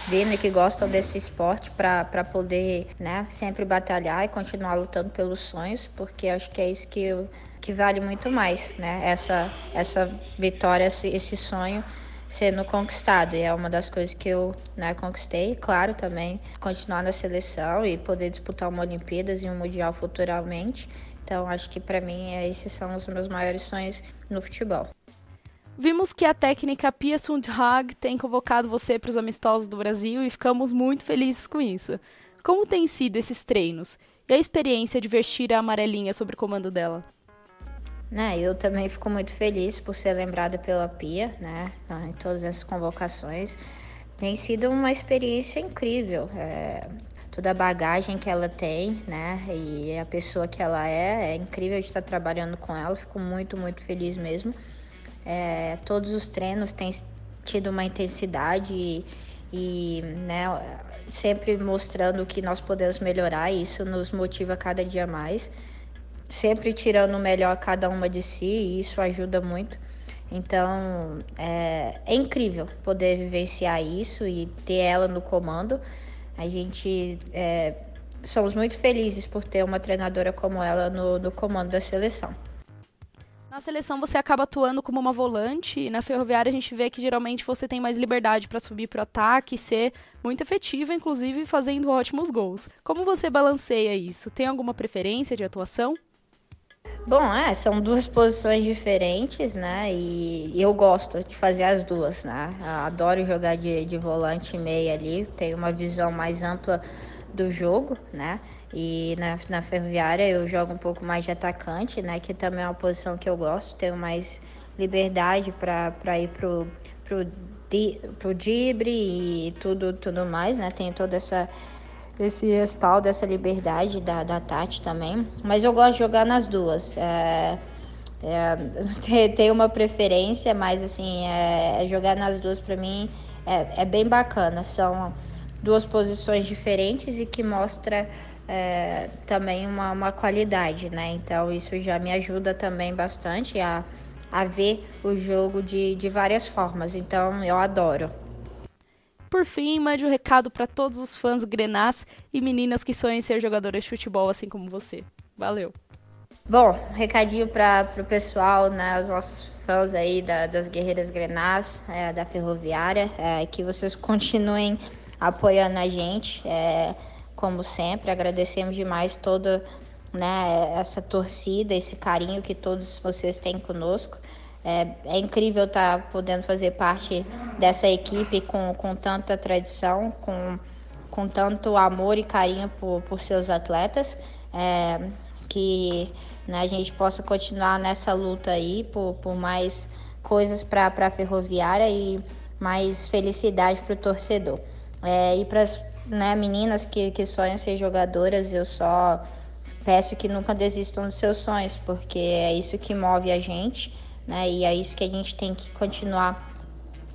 vindo e que gostam desse esporte para poder né, sempre batalhar e continuar lutando pelos sonhos, porque acho que é isso que, eu, que vale muito mais, né? Essa, essa vitória, esse, esse sonho sendo conquistado. E é uma das coisas que eu né, conquistei. Claro, também continuar na seleção e poder disputar uma Olimpíadas e um Mundial futuramente. Então, acho que para mim esses são os meus maiores sonhos no futebol. Vimos que a técnica Pia Sundhag tem convocado você para os amistosos do Brasil e ficamos muito felizes com isso. Como têm sido esses treinos e a experiência de vestir a amarelinha sob o comando dela? Né, eu também fico muito feliz por ser lembrada pela Pia, né, em todas essas convocações. Tem sido uma experiência incrível. É, toda a bagagem que ela tem, né, e a pessoa que ela é, é incrível de estar trabalhando com ela. Fico muito, muito feliz mesmo. É, todos os treinos têm tido uma intensidade e, e né, sempre mostrando que nós podemos melhorar. E isso nos motiva cada dia mais sempre tirando o melhor cada uma de si e isso ajuda muito. Então é, é incrível poder vivenciar isso e ter ela no comando. A gente é, somos muito felizes por ter uma treinadora como ela no, no comando da seleção. Na seleção você acaba atuando como uma volante e na ferroviária a gente vê que geralmente você tem mais liberdade para subir para o ataque ser muito efetiva, inclusive fazendo ótimos gols. Como você balanceia isso? Tem alguma preferência de atuação? Bom, é, são duas posições diferentes, né? E eu gosto de fazer as duas, né? Eu adoro jogar de, de volante e meia ali, tenho uma visão mais ampla do jogo, né? E na, na ferroviária eu jogo um pouco mais de atacante, né? Que também é uma posição que eu gosto, tenho mais liberdade para ir pro, pro, di, pro dibre e tudo, tudo mais, né? Tenho toda essa esse respaldo, essa liberdade da, da Tati também. Mas eu gosto de jogar nas duas. É, é, [LAUGHS] tem uma preferência, mas assim, é, jogar nas duas para mim é, é, bem bacana. São duas posições diferentes e que mostra é, também uma, uma qualidade, né? Então isso já me ajuda também bastante a, a ver o jogo de, de várias formas. Então eu adoro. Por fim, mande um recado para todos os fãs grenás e meninas que sonham em ser jogadoras de futebol assim como você. Valeu! Bom, recadinho para o pessoal, né, os nossos fãs aí da, das Guerreiras Grenás, é, da Ferroviária, é, que vocês continuem apoiando a gente, é, como sempre. Agradecemos demais toda né, essa torcida, esse carinho que todos vocês têm conosco. É, é incrível estar tá podendo fazer parte dessa equipe com, com tanta tradição, com, com tanto amor e carinho por, por seus atletas. É, que né, a gente possa continuar nessa luta aí por, por mais coisas para a ferroviária e mais felicidade para o torcedor. É, e para né, meninas que, que sonham ser jogadoras, eu só peço que nunca desistam dos seus sonhos, porque é isso que move a gente né? E é isso que a gente tem que continuar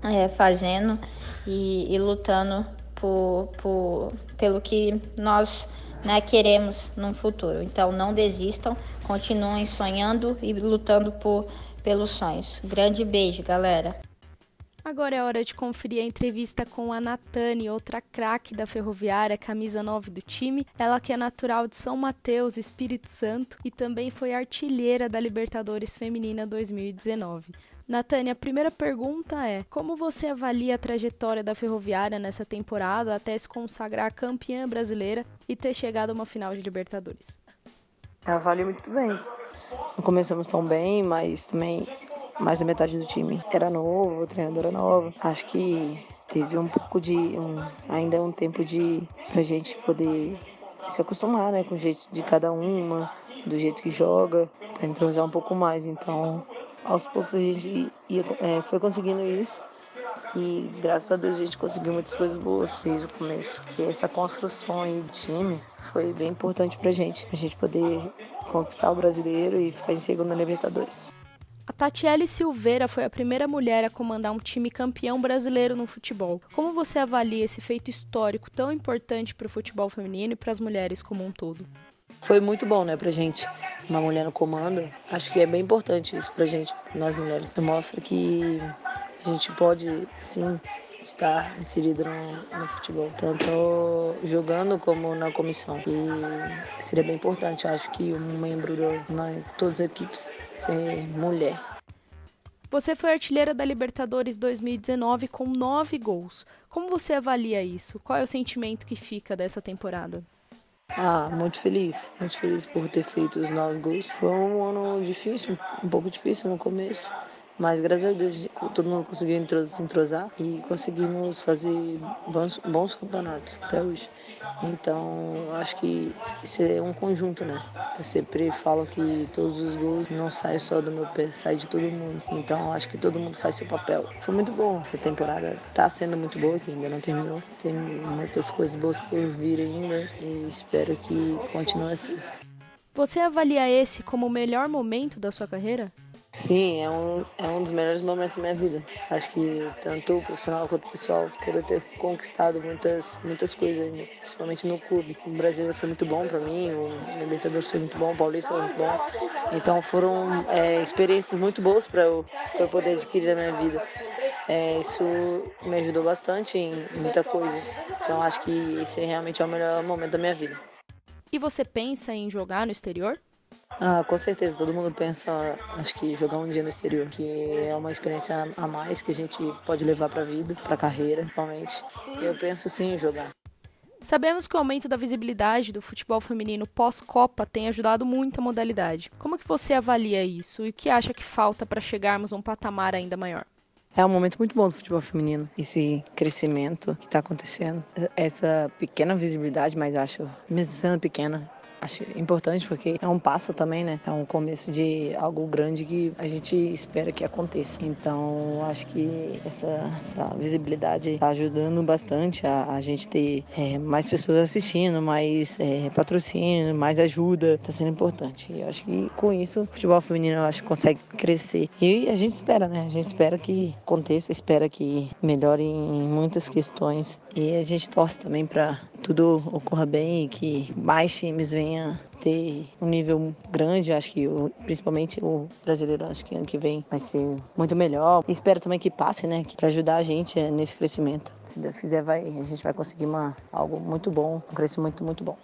é, fazendo e, e lutando por, por, pelo que nós né, queremos no futuro. Então não desistam, continuem sonhando e lutando por, pelos sonhos. Grande beijo, galera. Agora é hora de conferir a entrevista com a Natane, outra craque da Ferroviária, camisa 9 do time. Ela que é natural de São Mateus, Espírito Santo, e também foi artilheira da Libertadores Feminina 2019. Natânia, a primeira pergunta é: como você avalia a trajetória da Ferroviária nessa temporada até se consagrar campeã brasileira e ter chegado a uma final de Libertadores? Avalio muito bem. Não começamos tão bem, mas também mais da metade do time era novo, o treinador era novo. Acho que teve um pouco de. Um, ainda um tempo de pra gente poder se acostumar né, com o jeito de cada uma, do jeito que joga, pra entrosar um pouco mais. Então, aos poucos a gente ia, é, foi conseguindo isso. E graças a Deus a gente conseguiu muitas coisas boas desde o começo. Que essa construção aí de time foi bem importante pra gente. A gente poder conquistar o brasileiro e ficar em segundo na Libertadores. A Tatiele Silveira foi a primeira mulher a comandar um time campeão brasileiro no futebol. Como você avalia esse feito histórico tão importante para o futebol feminino e para as mulheres como um todo? Foi muito bom, né, pra gente. Uma mulher no comando. Acho que é bem importante isso pra gente, nós mulheres. Mostra que a gente pode sim estar inserido no, no, futebol, tanto jogando como na comissão. E seria bem importante, acho que um membro de na, todas as equipes ser mulher. Você foi artilheira da Libertadores 2019 com nove gols. Como você avalia isso? Qual é o sentimento que fica dessa temporada? Ah, muito feliz. Muito feliz por ter feito os nove gols. Foi um ano difícil, um pouco difícil no começo. Mas graças a Deus todo mundo conseguiu se entrosar e conseguimos fazer bons, bons campeonatos até hoje. Então, acho que isso é um conjunto, né? Eu sempre falo que todos os gols não saem só do meu pé, saem de todo mundo. Então, acho que todo mundo faz seu papel. Foi muito bom essa temporada. Tá sendo muito boa, que ainda não terminou. Tem muitas coisas boas por vir ainda e espero que continue assim. Você avalia esse como o melhor momento da sua carreira? Sim, é um, é um dos melhores momentos da minha vida. Acho que tanto o profissional quanto o pessoal, eu ter conquistado muitas, muitas coisas, principalmente no clube. O brasileiro foi muito bom para mim, o Libertadores foi muito bom, o Paulista foi muito bom. Então foram é, experiências muito boas para eu, eu poder adquirir na minha vida. É, isso me ajudou bastante em, em muita coisa. Então acho que esse realmente é o melhor momento da minha vida. E você pensa em jogar no exterior? Ah, com certeza, todo mundo pensa, acho que jogar um dia no exterior, que é uma experiência a mais que a gente pode levar para a vida, para a carreira, principalmente. Eu penso sim em jogar. Sabemos que o aumento da visibilidade do futebol feminino pós-Copa tem ajudado muito a modalidade. Como que você avalia isso e o que acha que falta para chegarmos a um patamar ainda maior? É um momento muito bom do futebol feminino, esse crescimento que está acontecendo, essa pequena visibilidade, mas acho, mesmo sendo pequena, acho importante porque é um passo também, né? É um começo de algo grande que a gente espera que aconteça. Então, acho que essa, essa visibilidade está ajudando bastante a, a gente ter é, mais pessoas assistindo, mais é, patrocínio, mais ajuda. Está sendo importante. E acho que com isso o futebol feminino acho que consegue crescer. E a gente espera, né? A gente espera que aconteça, espera que melhore em muitas questões. E a gente torce também para tudo ocorra bem e que mais times venham ter um nível grande, acho que principalmente o brasileiro, acho que ano que vem vai ser muito melhor. Espero também que passe, né, para ajudar a gente é, nesse crescimento. Se Deus quiser, vai, a gente vai conseguir uma, algo muito bom, um crescimento muito bom.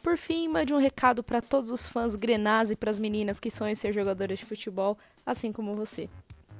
Por fim, mande um recado para todos os fãs grenás e para as meninas que sonham em ser jogadoras de futebol, assim como você.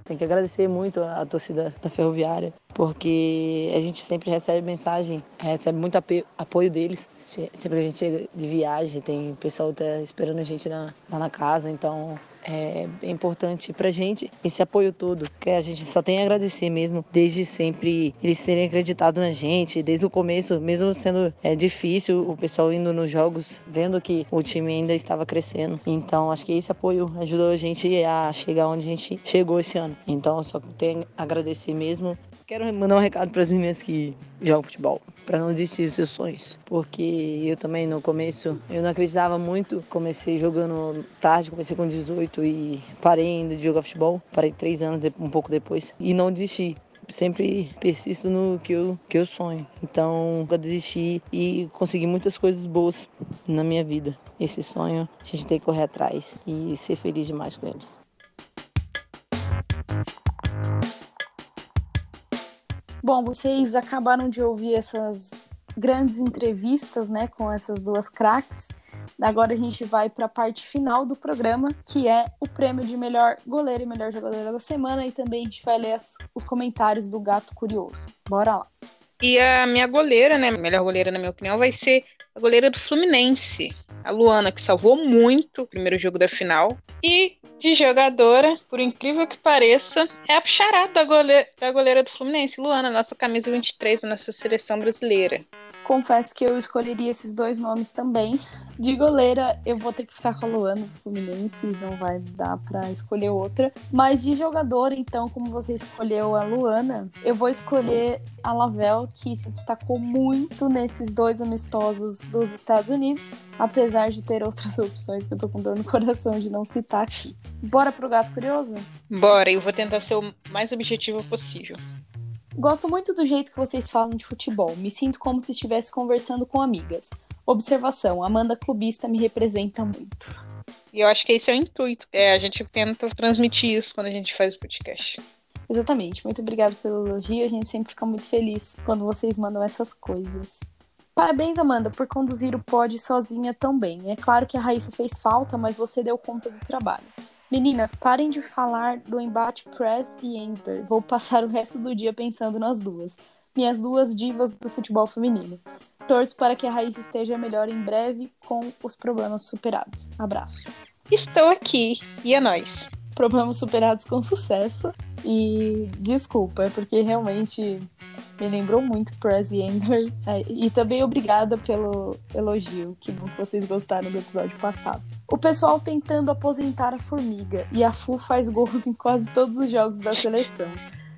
Tem que agradecer muito a torcida da Ferroviária, porque a gente sempre recebe mensagem, recebe muito apoio deles. Sempre que a gente chega de viagem, tem pessoal tá esperando a gente lá na casa, então é, importante pra gente esse apoio todo, que a gente só tem a agradecer mesmo, desde sempre eles terem acreditado na gente, desde o começo, mesmo sendo é, difícil, o pessoal indo nos jogos, vendo que o time ainda estava crescendo. Então, acho que esse apoio ajudou a gente a chegar onde a gente chegou esse ano. Então, só a agradecer mesmo. Quero mandar um recado para as meninas que jogam futebol para não desistir dos seus sonhos. Porque eu também no começo eu não acreditava muito, comecei jogando tarde, comecei com 18 e parei ainda de jogar futebol, parei três anos um pouco depois e não desisti. Sempre persisto no que eu, que eu sonho. Então, nunca desisti e consegui muitas coisas boas na minha vida. Esse sonho, a gente tem que correr atrás e ser feliz demais com eles. Bom, vocês acabaram de ouvir essas grandes entrevistas, né, com essas duas craques. Agora a gente vai para a parte final do programa, que é o prêmio de melhor goleiro e melhor jogadora da semana, e também a gente vai ler as, os comentários do Gato Curioso. Bora lá. E a minha goleira, né, melhor goleira na minha opinião, vai ser a goleira do Fluminense, a Luana, que salvou muito o primeiro jogo da final. E de jogadora, por incrível que pareça, é a puxarada da goleira, da goleira do Fluminense, Luana, nossa camisa 23 da nossa seleção brasileira. Confesso que eu escolheria esses dois nomes também. De goleira, eu vou ter que ficar com a Luana do Fluminense, não vai dar para escolher outra. Mas de jogador, então, como você escolheu a Luana, eu vou escolher a Lavelle, que se destacou muito nesses dois amistosos dos Estados Unidos, apesar de ter outras [LAUGHS] opções que eu tô com dor no coração de não citar aqui. Bora pro gato curioso? Bora, eu vou tentar ser o mais objetivo possível. Gosto muito do jeito que vocês falam de futebol. Me sinto como se estivesse conversando com amigas. Observação: Amanda Clubista me representa muito. E eu acho que esse é o intuito. É, a gente tenta transmitir isso quando a gente faz o podcast. Exatamente. Muito obrigada pelo elogio. A gente sempre fica muito feliz quando vocês mandam essas coisas. Parabéns, Amanda, por conduzir o pod sozinha tão bem. É claro que a Raíssa fez falta, mas você deu conta do trabalho. Meninas, parem de falar do embate Press e Endler. Vou passar o resto do dia pensando nas duas. Minhas duas divas do futebol feminino. Torço para que a Raíssa esteja melhor em breve com os problemas superados. Abraço. Estou aqui. E é nóis. Problemas superados com sucesso. E desculpa, é porque realmente me lembrou muito Press e Ender. É, e também obrigada pelo elogio. Que bom que vocês gostaram do episódio passado. O pessoal tentando aposentar a formiga. E a Fu faz gols [LAUGHS] em quase todos os jogos da seleção.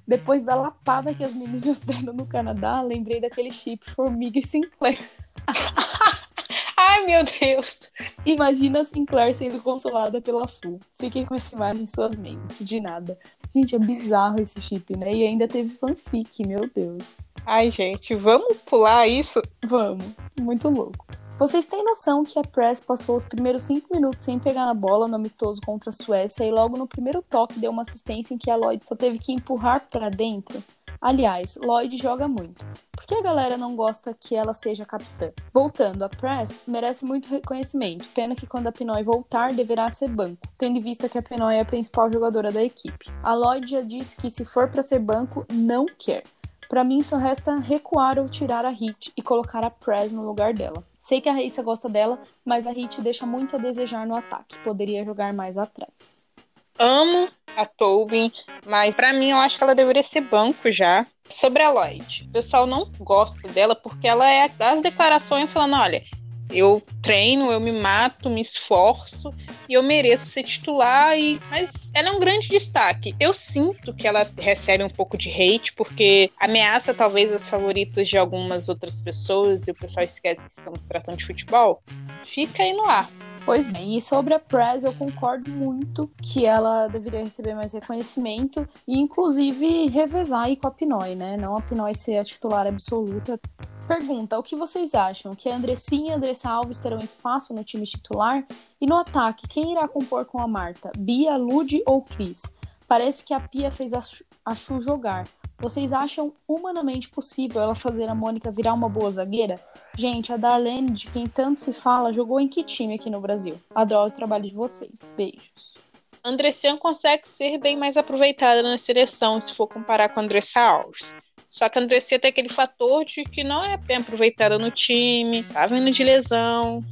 Depois da lapada que as meninas [LAUGHS] deram no Canadá, lembrei daquele chip Formiga e Sinclair. [LAUGHS] Ai, meu Deus! Imagina a Sinclair sendo consolada pela Fu. Fiquem com essa imagem em suas mentes, de nada. Gente, é bizarro esse chip, né? E ainda teve fanfic, meu Deus. Ai, gente, vamos pular isso? Vamos. Muito louco. Vocês têm noção que a Press passou os primeiros cinco minutos sem pegar na bola no amistoso contra a Suécia e logo no primeiro toque deu uma assistência em que a Lloyd só teve que empurrar para dentro? Aliás, Lloyd joga muito. Por que a galera não gosta que ela seja capitã? Voltando, a Press merece muito reconhecimento. Pena que quando a Pinoy voltar, deverá ser banco, tendo em vista que a Pinoy é a principal jogadora da equipe. A Lloyd já disse que se for para ser banco, não quer. Para mim, só resta recuar ou tirar a Hit e colocar a Press no lugar dela. Sei que a Raíssa gosta dela, mas a Hit deixa muito a desejar no ataque. Poderia jogar mais atrás. Amo a Tobin, mas para mim eu acho que ela deveria ser banco já. Sobre a Lloyd, o pessoal não gosta dela porque ela é das declarações falando: olha, eu treino, eu me mato, me esforço e eu mereço ser titular. E... Mas ela é um grande destaque. Eu sinto que ela recebe um pouco de hate, porque ameaça talvez as favoritas de algumas outras pessoas e o pessoal esquece que estamos tratando de futebol. Fica aí no ar. Pois bem, e sobre a Press, eu concordo muito que ela deveria receber mais reconhecimento e, inclusive, revezar aí com a Pinoy, né? Não a Pinoy ser a titular absoluta. Pergunta: o que vocês acham? Que a Andressinha e a Andressa Alves terão espaço no time titular? E no ataque, quem irá compor com a Marta? Bia, Lude ou Cris? Parece que a Pia fez a Chu jogar. Vocês acham humanamente possível ela fazer a Mônica virar uma boa zagueira? Gente, a Darlene, de quem tanto se fala, jogou em que time aqui no Brasil? Adoro o trabalho de vocês. Beijos. Andressinha consegue ser bem mais aproveitada na seleção se for comparar com a Andressa Alves. Só que a Andressia tem aquele fator de que não é bem aproveitada no time, tá vindo de lesão.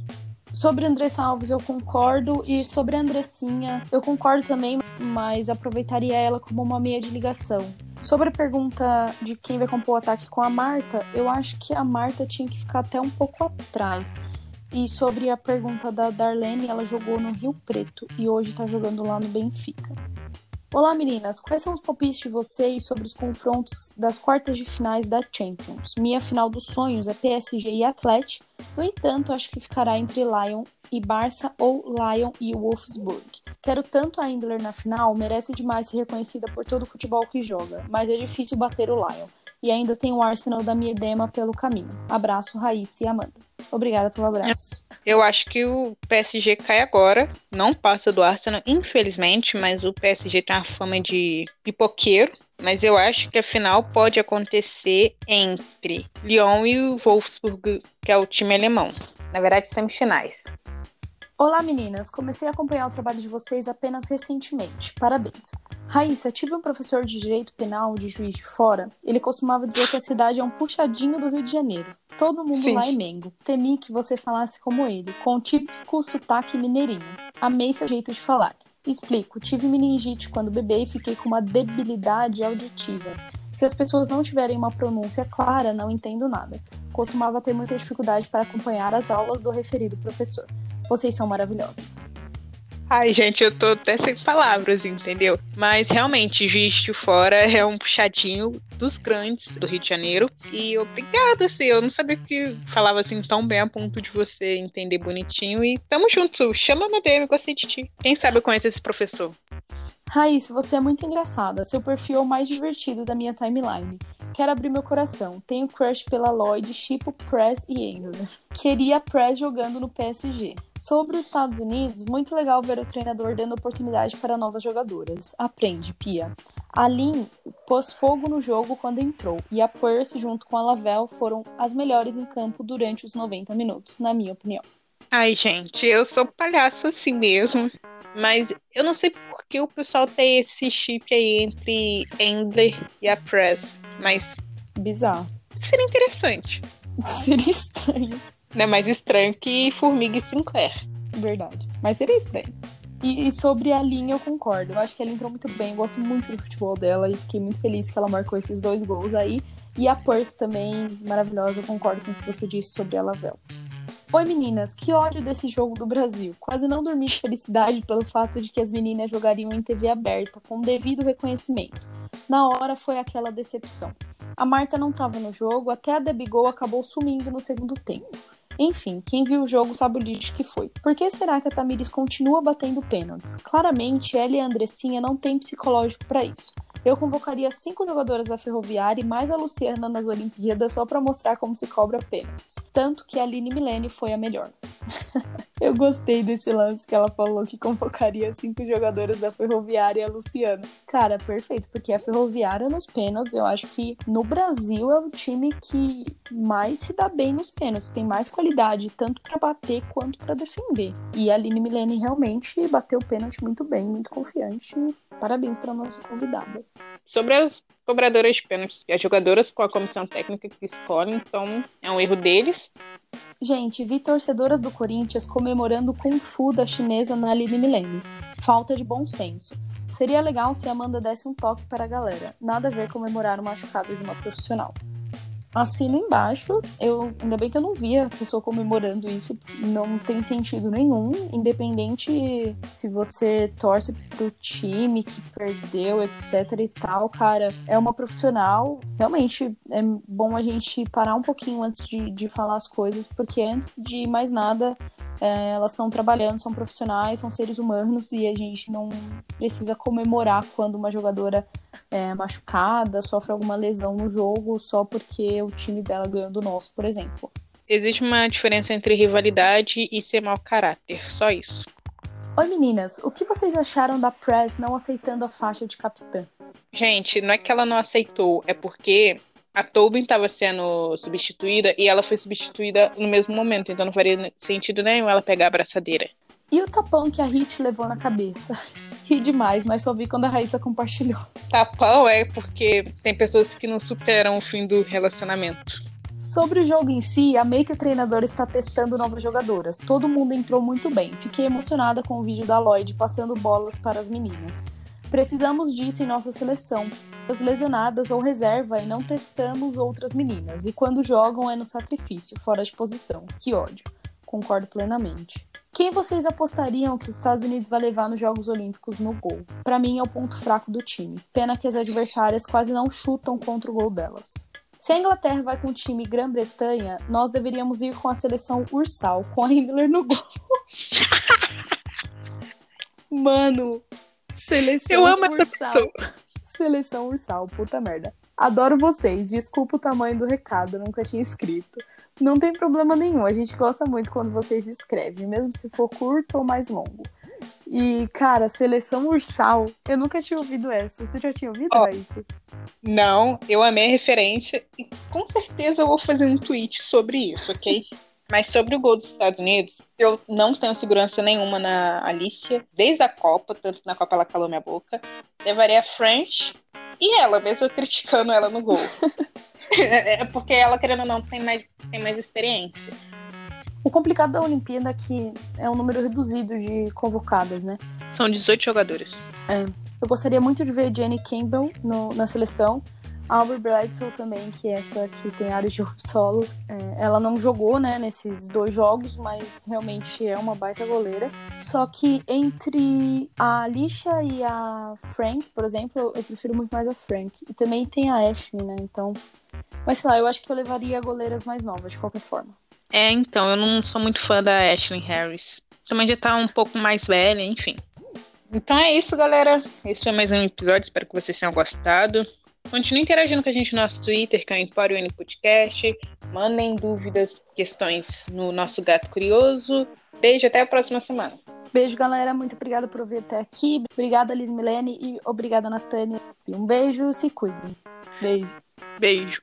Sobre a Andressa Alves eu concordo e sobre a Andressinha eu concordo também, mas aproveitaria ela como uma meia de ligação. Sobre a pergunta de quem vai compor o ataque com a Marta, eu acho que a Marta tinha que ficar até um pouco atrás. E sobre a pergunta da Darlene, ela jogou no Rio Preto e hoje tá jogando lá no Benfica. Olá meninas, quais são os palpites de vocês sobre os confrontos das quartas de finais da Champions? Minha final dos sonhos é PSG e Atlético, no entanto, acho que ficará entre Lyon e Barça ou Lyon e Wolfsburg. Quero tanto a Endler na final, merece demais ser reconhecida por todo o futebol que joga, mas é difícil bater o Lyon. E ainda tem o Arsenal da Miedema pelo caminho. Abraço, Raíssa e Amanda. Obrigada pelo abraço. Eu acho que o PSG cai agora. Não passa do Arsenal, infelizmente, mas o PSG tem a fama de pipoqueiro. Mas eu acho que a final pode acontecer entre Lyon e o Wolfsburg, que é o time alemão. Na verdade, semifinais. Olá meninas, comecei a acompanhar o trabalho de vocês apenas recentemente. Parabéns. Raíssa, tive um professor de direito penal de Juiz de Fora. Ele costumava dizer que a cidade é um puxadinho do Rio de Janeiro. Todo mundo Sim. lá é Mengo. Temi que você falasse como ele, com o típico sotaque mineirinho. Amei seu jeito de falar. Explico, tive meningite quando bebê e fiquei com uma debilidade auditiva. Se as pessoas não tiverem uma pronúncia clara, não entendo nada. Costumava ter muita dificuldade para acompanhar as aulas do referido professor. Vocês são maravilhosas. Ai, gente, eu tô até sem palavras, entendeu? Mas realmente, Juiz de Fora é um puxadinho dos grandes do Rio de Janeiro. E obrigada, assim, eu não sabia que falava assim tão bem a ponto de você entender bonitinho. E tamo junto, chama meu DM, gostei de ti. Quem sabe eu conheço esse professor. Raíssa, você é muito engraçada. Seu perfil é o mais divertido da minha timeline. Quero abrir meu coração. Tenho crush pela Lloyd, tipo Press e Endler. Queria Press jogando no PSG. Sobre os Estados Unidos, muito legal ver o treinador dando oportunidade para novas jogadoras. Aprende, Pia. A Lin pôs fogo no jogo quando entrou, e a Percy, junto com a Lavelle, foram as melhores em campo durante os 90 minutos, na minha opinião. Ai, gente, eu sou palhaço assim mesmo. Mas eu não sei por que o pessoal tem esse chip aí entre Endler e a Press. Mas. Bizarro. Seria interessante. [LAUGHS] Seria estranho. Não é mais estranho que Formiga e Sinclair. Verdade. Mas seria estranho. E, e, sobre a linha, eu concordo. Eu acho que ela entrou muito bem. Eu gosto muito do futebol dela e fiquei muito feliz que ela marcou esses dois gols aí. E a Percy também, maravilhosa. Eu concordo com o que você disse sobre a Lavelle. Oi meninas, que ódio desse jogo do Brasil. Quase não dormi de felicidade pelo fato de que as meninas jogariam em TV aberta, com devido reconhecimento. Na hora foi aquela decepção. A Marta não estava no jogo, até a Debigol acabou sumindo no segundo tempo. Enfim, quem viu o jogo sabe o lixo que foi. Por que será que a Tamires continua batendo pênaltis? Claramente, ela e a Andressinha não têm psicológico para isso. Eu convocaria cinco jogadoras da Ferroviária e mais a Luciana nas Olimpíadas só para mostrar como se cobra pênaltis. Tanto que a Aline Milene foi a melhor. [LAUGHS] eu gostei desse lance que ela falou que convocaria cinco jogadoras da Ferroviária e a Luciana. Cara, perfeito, porque a Ferroviária nos pênaltis, eu acho que no Brasil é o time que mais se dá bem nos pênaltis, tem mais qualidade tanto para bater quanto para defender. E a Aline Milene realmente bateu o pênalti muito bem, muito confiante. Parabéns para nossa convidada. Sobre as cobradoras de pênaltis e as jogadoras com a comissão técnica que escolhem, então é um erro deles. Gente, vi torcedoras do Corinthians comemorando o Kung Fu da chinesa na Aline Milene. Falta de bom senso. Seria legal se a Amanda desse um toque para a galera. Nada a ver comemorar o machucado de uma profissional assino embaixo. Eu, ainda bem que eu não vi a pessoa comemorando isso. Não tem sentido nenhum. Independente se você torce pro time que perdeu, etc e tal, cara, é uma profissional. Realmente é bom a gente parar um pouquinho antes de, de falar as coisas, porque antes de mais nada, é, elas estão trabalhando, são profissionais, são seres humanos e a gente não precisa comemorar quando uma jogadora é machucada, sofre alguma lesão no jogo só porque o time dela ganhou do nosso, por exemplo. Existe uma diferença entre rivalidade e ser mau caráter, só isso. Oi meninas, o que vocês acharam da Press não aceitando a faixa de capitã? Gente, não é que ela não aceitou, é porque a Tobin estava sendo substituída e ela foi substituída no mesmo momento, então não faria sentido nenhum ela pegar a abraçadeira. E o tapão que a Hit levou na cabeça? [LAUGHS] Ri demais, mas só vi quando a Raíssa compartilhou. Tapão é porque tem pessoas que não superam o fim do relacionamento. Sobre o jogo em si, amei que o treinador está testando novas jogadoras. Todo mundo entrou muito bem. Fiquei emocionada com o vídeo da Lloyd passando bolas para as meninas. Precisamos disso em nossa seleção. As lesionadas ou reserva e não testamos outras meninas. E quando jogam é no sacrifício, fora de posição. Que ódio. Concordo plenamente. Quem vocês apostariam que os Estados Unidos vai levar nos Jogos Olímpicos no gol? Para mim é o ponto fraco do time. Pena que as adversárias quase não chutam contra o gol delas. Se a Inglaterra vai com o time Grã-Bretanha, nós deveríamos ir com a seleção Ursal, com a Hindler no gol. [LAUGHS] Mano, seleção Eu amo Ursal. essa pessoa. Seleção Ursal, puta merda. Adoro vocês, desculpa o tamanho do recado, nunca tinha escrito. Não tem problema nenhum, a gente gosta muito quando vocês escrevem, mesmo se for curto ou mais longo. E, cara, seleção ursal, eu nunca tinha ouvido essa. Você já tinha ouvido, Ó, Raíssa? Não, eu amei a referência e com certeza eu vou fazer um tweet sobre isso, ok? [LAUGHS] Mas sobre o gol dos Estados Unidos, eu não tenho segurança nenhuma na Alicia, desde a Copa, tanto que na Copa ela calou minha boca. Levaria a French e ela, mesmo criticando ela no gol. [LAUGHS] é porque ela, querendo ou não, tem mais, tem mais experiência. O complicado da Olimpíada é que é um número reduzido de convocadas, né? São 18 jogadores. Eu gostaria muito de ver Jenny Campbell no- na seleção. A Aubrey Bledsoe também, que é essa que tem área de solo. É, ela não jogou, né, nesses dois jogos, mas realmente é uma baita goleira. Só que entre a Alicia e a Frank, por exemplo, eu prefiro muito mais a Frank. E também tem a Ashley, né, então... Mas sei lá, eu acho que eu levaria goleiras mais novas, de qualquer forma. É, então, eu não sou muito fã da Ashley Harris. Também já tá um pouco mais velha, enfim. Então é isso, galera. Esse foi mais um episódio. Espero que vocês tenham gostado. Continue interagindo com a gente no nosso Twitter, que é o Empório N Podcast. Mandem dúvidas, questões no nosso Gato Curioso. Beijo, até a próxima semana. Beijo, galera. Muito obrigada por vir até aqui. Obrigada, Lil Milene. E obrigada, Natânia. Um beijo, se cuidem. Beijo. Beijo.